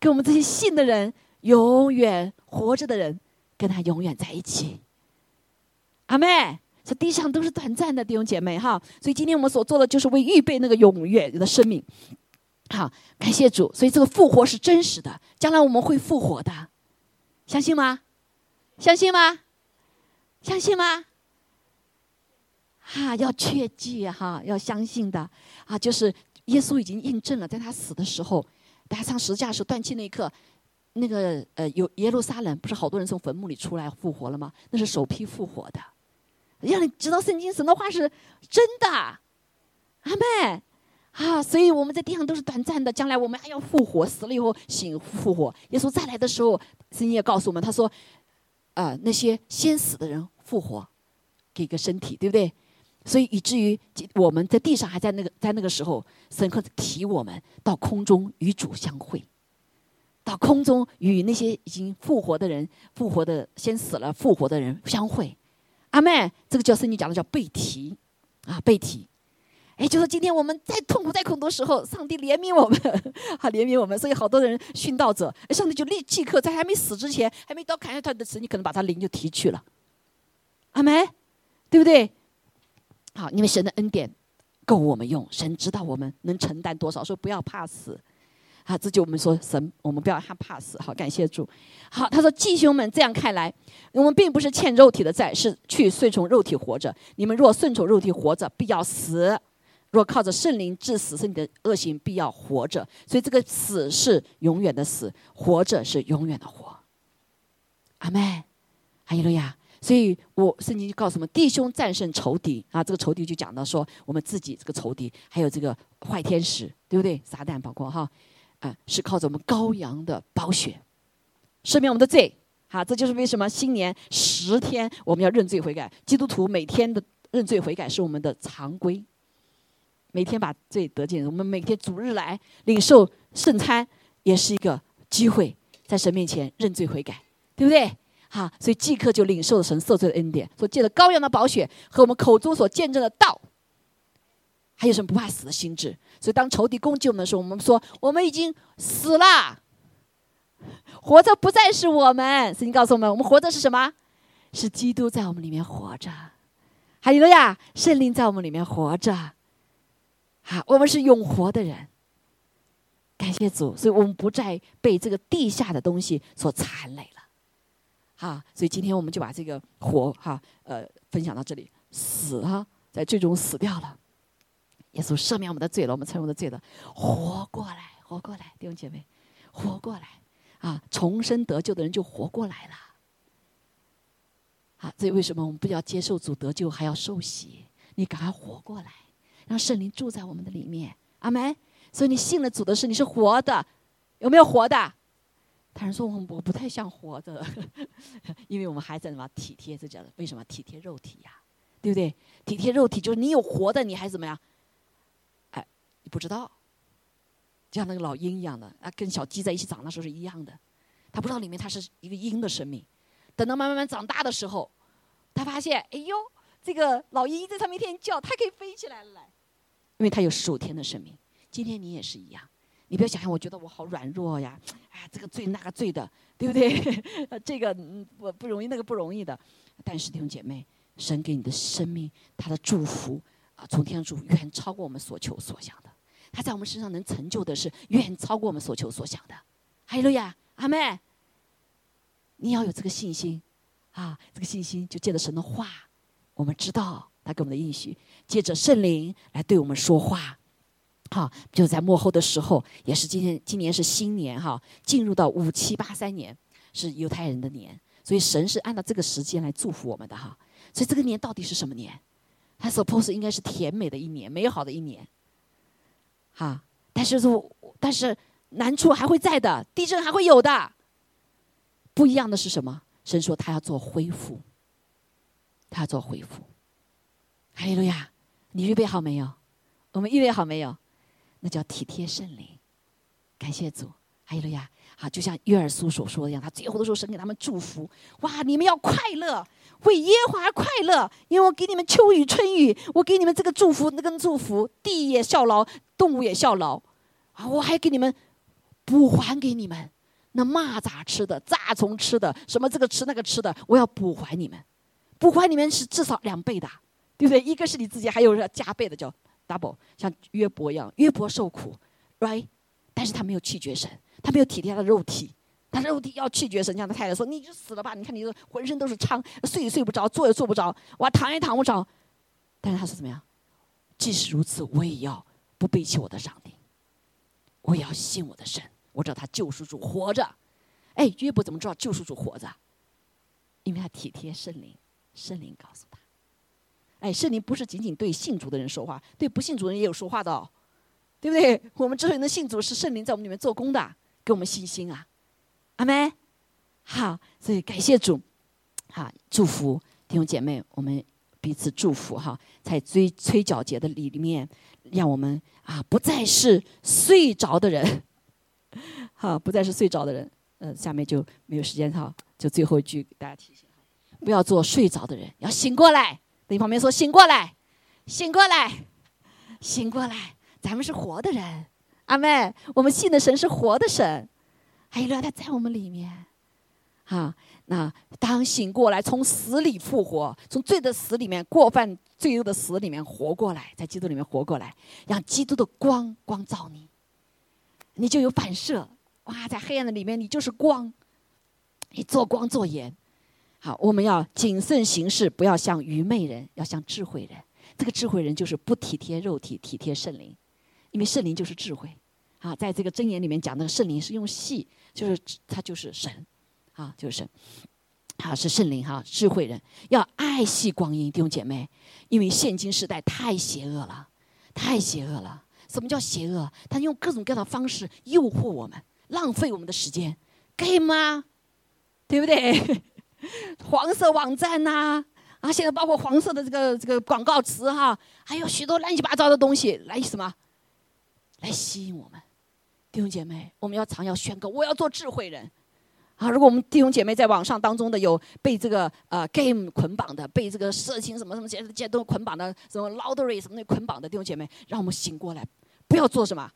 跟我们这些信的人，永远活着的人，跟他永远在一起。阿妹，这地上都是短暂的弟兄姐妹哈，所以今天我们所做的就是为预备那个永远的生命。好，感谢主。所以这个复活是真实的，将来我们会复活的，相信吗？相信吗？相信吗？哈，要确记哈，要相信的啊，就是耶稣已经印证了，在他死的时候，他上十字架时断气那一刻，那个呃，有耶路撒冷不是好多人从坟墓里出来复活了吗？那是首批复活的，让你知道圣经神的话是真的，阿妹啊，所以我们在地上都是短暂的，将来我们还要复活，死了以后醒复活。耶稣再来的时候，圣经也告诉我们，他说，呃，那些先死的人复活，给个身体，对不对？所以以至于我们在地上还在那个在那个时候，神会提我们到空中与主相会，到空中与那些已经复活的人、复活的先死了复活的人相会。阿妹，这个叫圣经讲的叫被提啊，被提。哎，就说今天我们在痛苦、在苦的时候，上帝怜悯我们，啊怜悯我们。所以好多人殉道者，上帝就立即刻在还没死之前，还没刀砍下他的时，你可能把他灵就提去了。阿妹，对不对？好，因为神的恩典够我们用，神知道我们能承担多少，所以不要怕死。好，这就我们说神，我们不要害怕死。好，感谢主。好，他说弟兄们，这样看来，我们并不是欠肉体的债，是去顺从肉体活着。你们若顺从肉体活着，必要死；若靠着圣灵致死，是你的恶行必要活着。所以这个死是永远的死，活着是永远的活。阿门。哈利路亚。所以我圣经就告诉我们，弟兄战胜仇敌啊！这个仇敌就讲到说，我们自己这个仇敌，还有这个坏天使，对不对？撒旦包括哈，啊，是靠着我们羔羊的宝血赦免我们的罪。好，这就是为什么新年十天我们要认罪悔改。基督徒每天的认罪悔改是我们的常规，每天把罪得见。我们每天主日来领受圣餐，也是一个机会，在神面前认罪悔改，对不对？哈，所以即刻就领受了神赦罪的恩典，所借着羔羊的宝血和我们口中所见证的道，还有什么不怕死的心智。所以当仇敌攻击我们的时候，我们说我们已经死了，活着不再是我们。圣经告诉我们，我们活着是什么？是基督在我们里面活着，还有了呀，圣灵在我们里面活着。好，我们是永活的人。感谢主，所以我们不再被这个地下的东西所残累了。好，所以今天我们就把这个活哈呃分享到这里，死哈在最终死掉了。耶稣赦免我们的罪了，我们承认我们的罪了，活过来，活过来，弟兄姐妹，活过来啊！重生得救的人就活过来了。啊，所以为什么我们不要接受主得救，还要受洗？你赶快活过来，让圣灵住在我们的里面。阿门。所以你信了主的是你是活的，有没有活的？他人说我我不太像活着，因为我们还在什么体贴这叫为什么体贴肉体呀？对不对？体贴肉体就是你有活的，你还怎么样？哎，你不知道，就像那个老鹰一样的啊，跟小鸡在一起长的时候是一样的，他不知道里面它是一个鹰的生命。等到慢慢慢长大的时候，他发现，哎呦，这个老鹰在上面一天叫，它可以飞起来了，因为它有十五天的生命。今天你也是一样，你不要想象，我觉得我好软弱呀，哎，这个罪那个罪的，对不对？这个不不容易，那个不容易的。但是弟兄姐妹，神给你的生命，他的祝福啊，从天上祝福远超过我们所求所想的。他在我们身上能成就的是远超过我们所求所想的。哈利路亚，阿妹，你要有这个信心啊！这个信心就借着神的话，我们知道他给我们的应许，借着圣灵来对我们说话。哈，就在幕后的时候，也是今天，今年是新年哈，进入到五七八三年，是犹太人的年，所以神是按照这个时间来祝福我们的哈。所以这个年到底是什么年？他 suppose 应该是甜美的一年，美好的一年。哈，但是说，但是难处还会在的，地震还会有的。不一样的是什么？神说他要做恢复，他要做恢复。哈利路亚，你预备好没有？我们预备好没有？那叫体贴圣灵，感谢主，哈利路亚！好，就像约尔苏所说的一样，他最后的时候神给他们祝福，哇！你们要快乐，为耶和华快乐，因为我给你们秋雨春雨，我给你们这个祝福，那个祝福，地也效劳，动物也效劳，啊！我还给你们补还给你们，那蚂蚱吃的，蚱虫吃的，什么这个吃那个吃的，我要补还你们，补还你们是至少两倍的，对不对？一个是你自己，还有要加倍的叫。Double 像约伯一样，约伯受苦，right？但是他没有拒绝神，他没有体贴他的肉体，他肉体要拒绝神。像他太太说：“你就死了吧！你看你浑身都是疮，睡也睡不着，坐也坐不着，哇，躺也躺不着。”但是他说怎么样？即使如此，我也要不背弃我的上帝，我也要信我的神。我知道他救赎主活着。哎，约伯怎么知道救赎主活着？因为他体贴圣灵，圣灵告诉。哎，圣灵不是仅仅对信主的人说话，对不信主的人也有说话的，哦，对不对？我们之所以能信主，是圣灵在我们里面做工的，给我们信心啊，阿门。好，所以感谢主，好祝福弟兄姐妹，我们彼此祝福哈，在追催缴节的里面，让我们啊不再是睡着的人，好，不再是睡着的人。呃，下面就没有时间哈，就最后一句给大家提醒不要做睡着的人，要醒过来。你旁边说：“醒过来，醒过来，醒过来！咱们是活的人，阿妹，我们信的神是活的神，还有他在我们里面。啊，那当醒过来，从死里复活，从罪的死里面、过犯罪恶的死里面活过来，在基督里面活过来，让基督的光光照你，你就有反射。哇，在黑暗的里面，你就是光，你做光做盐。”好，我们要谨慎行事，不要像愚昧人，要像智慧人。这个智慧人就是不体贴肉体，体贴圣灵，因为圣灵就是智慧。啊，在这个箴言里面讲，那个圣灵是用细，就是他就是神，啊，就是神，啊，是圣灵哈，智慧人要爱惜光阴，弟兄姐妹，因为现今时代太邪恶了，太邪恶了。什么叫邪恶？他用各种各样的方式诱惑我们，浪费我们的时间，可以吗？对不对？黄色网站呐，啊，现在包括黄色的这个这个广告词哈，还有许多乱七八糟的东西来什么，来吸引我们弟兄姐妹，我们要常要宣告，我要做智慧人，啊，如果我们弟兄姐妹在网上当中的有被这个呃 game 捆绑的，被这个色情什么什么这些这些都捆绑的，什么 lottery 什么那捆绑的弟兄姐妹，让我们醒过来，不要做什么。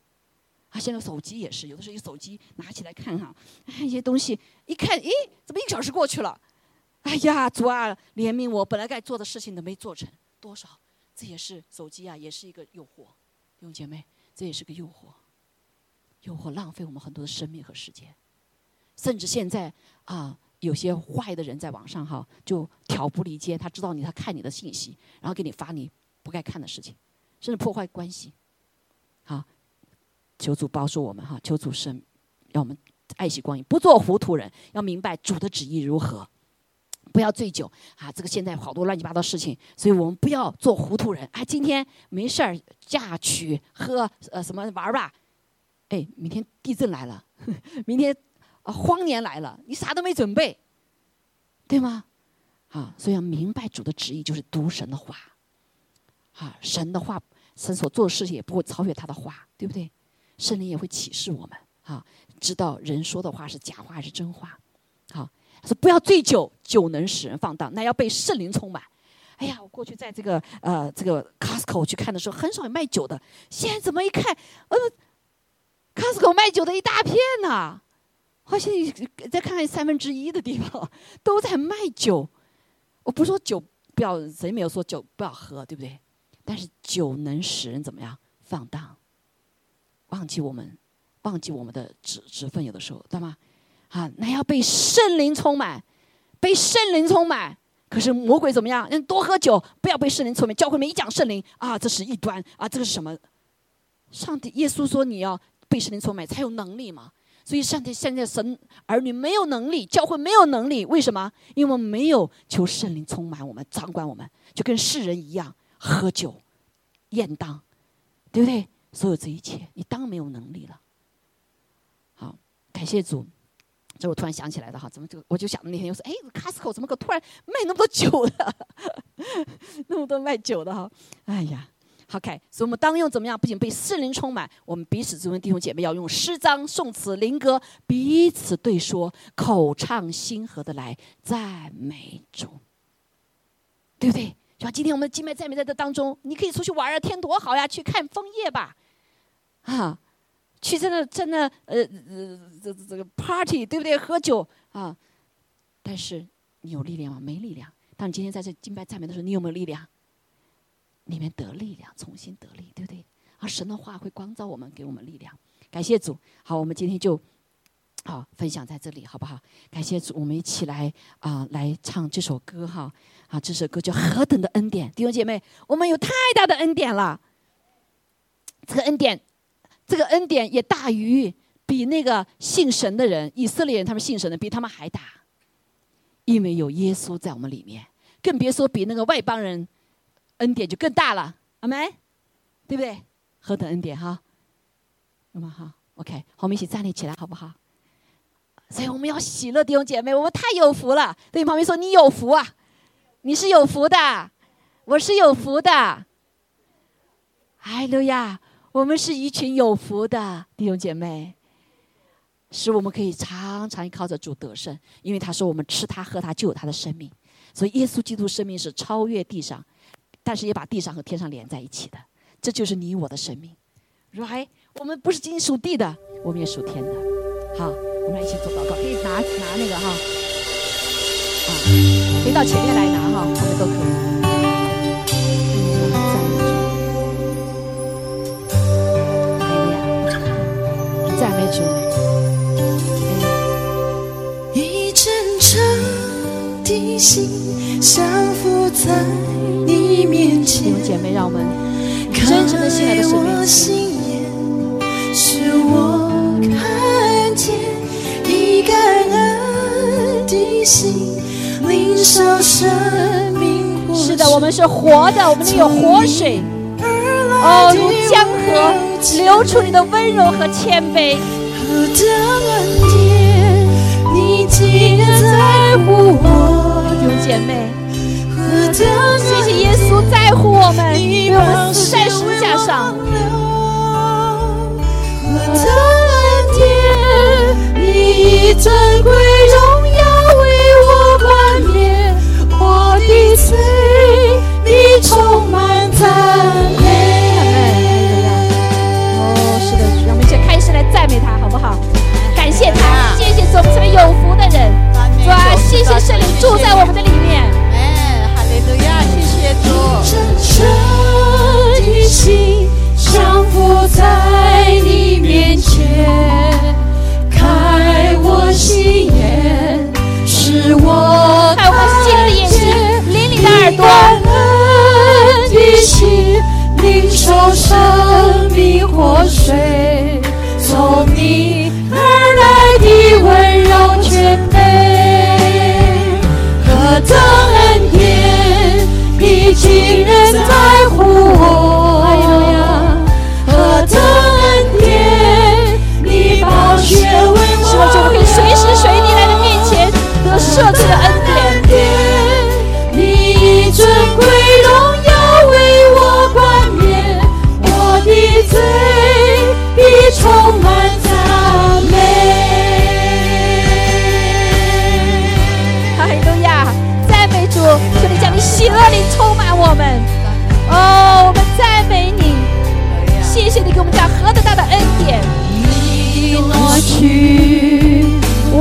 啊，现在手机也是，有的时候一手机拿起来看哈，一些东西一看，咦，怎么一个小时过去了？哎呀，主啊，怜悯我，本来该做的事情都没做成，多少？这也是手机啊，也是一个诱惑，弟兄姐妹，这也是个诱惑，诱惑浪费我们很多的生命和时间，甚至现在啊，有些坏的人在网上哈，就挑拨离间，他知道你，他看你的信息，然后给你发你不该看的事情，甚至破坏关系。好，求主保守我们哈，求主生，让我们爱惜光阴，不做糊涂人，要明白主的旨意如何。不要醉酒啊！这个现在好多乱七八糟事情，所以我们不要做糊涂人。哎，今天没事儿嫁娶喝呃什么玩儿吧？哎，明天地震来了，明天啊荒年来了，你啥都没准备，对吗？啊，所以要明白主的旨意就是读神的话，啊，神的话，神所做的事情也不会超越他的话，对不对？圣灵也会启示我们啊，知道人说的话是假话还是真话，说不要醉酒，酒能使人放荡。那要被圣灵充满。哎呀，我过去在这个呃这个 Costco 去看的时候，很少有卖酒的。现在怎么一看，呃，Costco 卖酒的一大片呐！好像再看看三分之一的地方都在卖酒。我不是说酒不要，谁没有说酒不要喝，对不对？但是酒能使人怎么样放荡？忘记我们，忘记我们的职职分，有的时候，对吗？啊，那要被圣灵充满，被圣灵充满。可是魔鬼怎么样？多喝酒，不要被圣灵充满。教会里面一讲圣灵啊，这是异端啊，这个是什么？上帝耶稣说你要被圣灵充满才有能力嘛。所以上帝现在神儿女没有能力，教会没有能力，为什么？因为我们没有求圣灵充满我们，掌管我们，就跟世人一样喝酒、宴当，对不对？所有这一切，你当没有能力了。好，感谢主。这我突然想起来的哈，怎么就我就想那天又说，哎，Costco 怎么可突然卖那么多酒的，那么多卖酒的哈，哎呀，OK，所以我们当用怎么样？不仅被圣灵充满，我们彼此之间弟兄姐妹要用诗章、颂词、灵歌彼此对说，口唱心和的来赞美主，对不对？就像今天我们的敬拜赞美在这当中，你可以出去玩啊，天多好呀，去看枫叶吧，啊。去在那在那呃呃这这个 party 对不对？喝酒啊，但是你有力量吗？没力量。当你今天在这敬拜赞美的时候，你有没有力量？里面得力量，重新得力，对不对？啊神的话会光照我们，给我们力量。感谢主。好，我们今天就好分享在这里，好不好？感谢主，我们一起来啊，来唱这首歌哈。啊，这首歌叫《何等的恩典》，弟兄姐妹，我们有太大的恩典了。这个恩典。这个恩典也大于比那个信神的人，以色列人他们信神的比他们还大，因为有耶稣在我们里面，更别说比那个外邦人恩典就更大了，阿门，对不对？何等恩典哈！那么好，OK，我们一起站立起来，好不好？所以我们要喜乐，弟兄姐妹，我们太有福了。对旁边说，你有福啊，你是有福的，我是有福的，哎，路亚。我们是一群有福的弟兄姐妹，使我们可以常常靠着主得胜，因为他说我们吃他喝他就有他的生命，所以耶稣基督生命是超越地上，但是也把地上和天上连在一起的，这就是你我的生命。right？我们不是仅属地的，我们也属天的。好，我们来一起做祷告，可以拿拿那个哈，啊，可以到前面来拿哈，我们都可以。的心降服在你面前，姐妹，让我们真诚的心来到神面前。使我看见一感恩的心，领受生命。是的，我们是活的，我们里有活水。哦，如江河。流出你的温柔和谦卑。何等恩典，你竟然在乎我，姐妹。谢谢耶稣在乎我们，为我们死在十字架上。何等天，你以尊贵荣耀为我冠冕，我的罪你充满赞美。哦，是的，让我们一起开始来赞美他，好不好？感谢他，谢谢，我们这有福的人。主啊，谢谢神灵住在我们的里面。哎，哈利路亚，谢谢主。真诚的心降伏在你面前，开我心眼，使我，开我心的眼。灵里的耳朵，的心，领受生命活水，从你。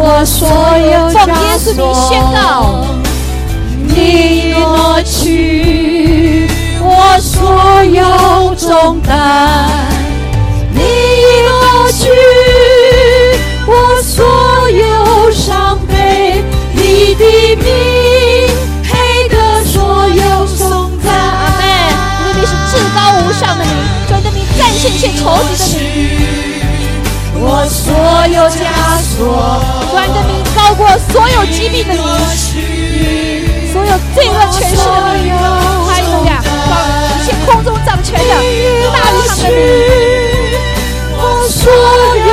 我所有奉耶枷稣名宣锁告，你挪去我所有重担，你挪去我所有伤悲，你的名配得所有颂赞。阿门。你的名是至高无上的名，主你的名战胜一切仇敌的名。我所有枷锁，主你的名高过所有疾病的名，所有罪恶权势的名。哈利路亚，高一切空中掌权的大于他们的名。我所有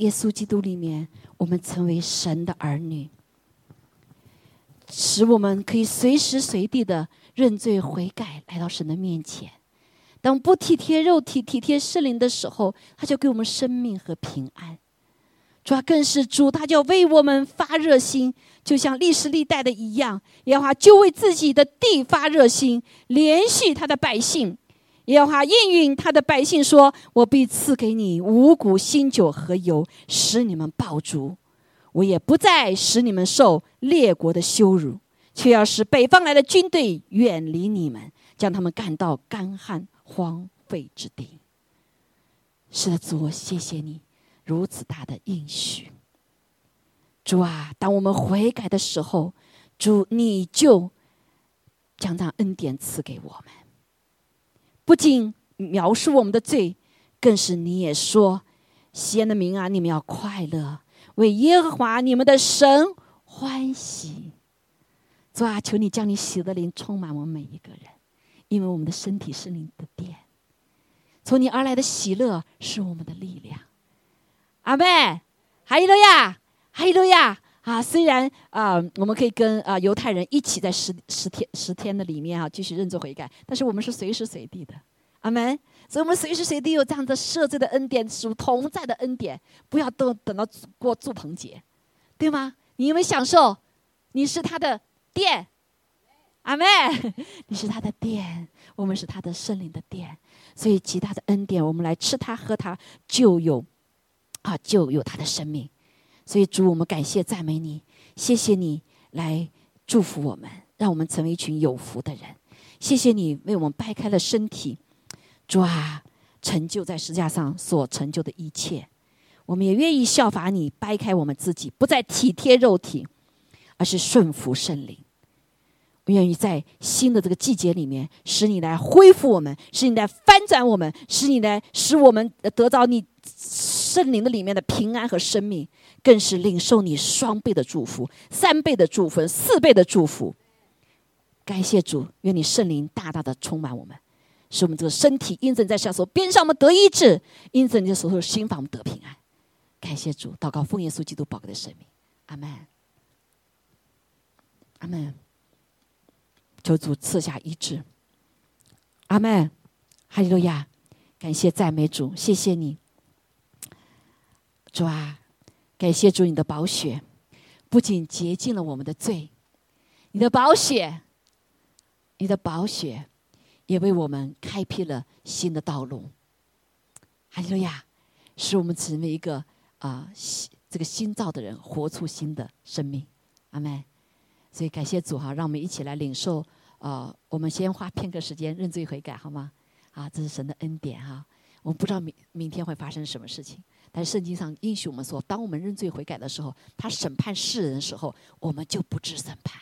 耶稣基督里面，我们成为神的儿女，使我们可以随时随地的认罪悔改，来到神的面前。当不体贴肉体、体贴圣灵的时候，他就给我们生命和平安。主啊，更是主，他就为我们发热心，就像历史历代的一样，耶和华就为自己的地发热心，连续他的百姓。耶和华应允他的百姓说：“我必赐给你五谷、新酒和油，使你们饱足。我也不再使你们受列国的羞辱，却要使北方来的军队远离你们，将他们赶到干旱荒废之地。”是的，主，我谢谢你如此大的应许。主啊，当我们悔改的时候，主你就将那恩典赐给我们。不仅描述我们的罪，更是你也说：“西安的民啊，你们要快乐，为耶和华你们的神欢喜。”主啊，求你将你喜的灵充满我们每一个人，因为我们的身体是你的殿，从你而来的喜乐是我们的力量。阿妹，哈利路亚，哈利路亚啊！虽然啊、我们可以跟啊、犹太人一起在十十天十天的里面啊继续认罪悔改，但是我们是随时随地的，阿门。所以，我们随时随地有这样的赦罪的恩典，属同在的恩典，不要都等到过祝棚节，对吗？你有没有享受？你是他的殿，阿妹，你是他的殿，我们是他的圣灵的殿，所以极大的恩典，我们来吃他喝他，就有啊，就有他的生命。所以主，我们感谢赞美你，谢谢你来祝福我们，让我们成为一群有福的人。谢谢你为我们掰开了身体，主啊，成就在十字架上所成就的一切。我们也愿意效法你，掰开我们自己，不再体贴肉体，而是顺服圣灵。我愿意在新的这个季节里面，使你来恢复我们，使你来翻转我们，使你来使我们得到你圣灵的里面的平安和生命，更是领受你双倍的祝福、三倍的祝福、四倍的祝福。感谢主，愿你圣灵大大的充满我们，使我们这个身体因着在下手边上我们得医治，因着你的手头心房我们得平安。感谢主，祷告奉耶稣基督宝贵的生命，阿门，阿门。求主赐下医治，阿门，哈利路亚！感谢赞美主，谢谢你，主啊！感谢主，你的宝血不仅洁净了我们的罪，你的宝血，你的宝血也为我们开辟了新的道路，哈利路亚！使我们成为一个啊，这个新造的人，活出新的生命，阿门。所以感谢主哈，让我们一起来领受啊！我们先花片刻时间认罪悔改，好吗？啊，这是神的恩典哈！我们不知道明明天会发生什么事情，但圣经上应许我们说，当我们认罪悔改的时候，他审判世人的时候，我们就不知审判。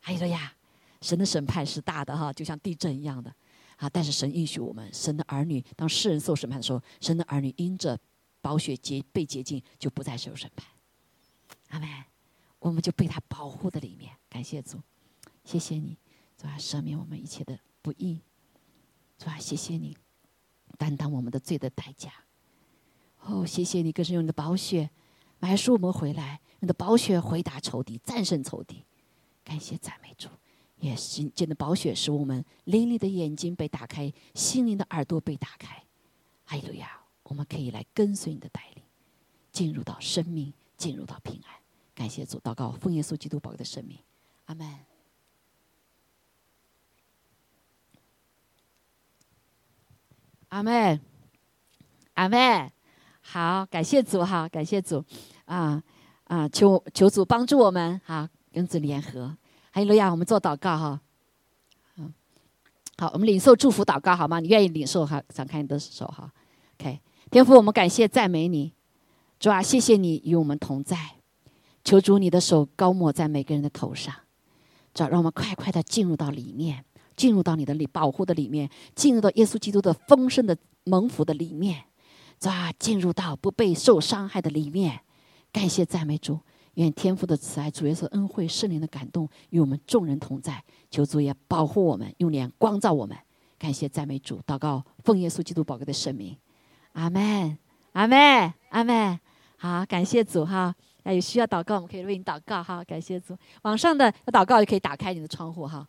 还有了呀，神的审判是大的哈，就像地震一样的啊！但是神应许我们，神的儿女当世人受审判的时候，神的儿女因着宝血洁被洁净，就不再受审判。阿门。我们就被他保护的里面，感谢主，谢谢你，主啊，赦免我们一切的不义，主啊，谢谢你，担当我们的罪的代价。哦，谢谢你，更是用你的宝血买赎我们回来，你的宝血回答仇敌，战胜仇敌。感谢赞美主，也是见的宝血使我们灵里的眼睛被打开，心灵的耳朵被打开。哈利路亚，我们可以来跟随你的带领，进入到生命，进入到平安。感谢主，祷告奉耶稣基督宝贵的生命，阿门，阿门，阿门。好，感谢主哈，感谢主，啊啊，求求主帮助我们哈，跟主联合。还有路亚，我们做祷告哈，嗯，好，我们领受祝福祷告好吗？你愿意领受哈？展开你的手哈。OK，天父，我们感谢赞美你，主啊，谢谢你与我们同在。求主你的手高抹在每个人的头上，主让我们快快的进入到里面，进入到你的里保护的里面，进入到耶稣基督的丰盛的蒙福的里面，啊，进入到不被受伤害的里面。感谢赞美主，愿天父的慈爱、主耶稣恩惠、圣灵的感动与我们众人同在。求主也保护我们，用脸光照我们。感谢赞美主，祷告奉耶稣基督宝贵的圣名，阿门，阿门，阿门。好，感谢主哈。那有需要祷告，我们可以为你祷告哈。感谢主，网上的祷告也可以打开你的窗户哈。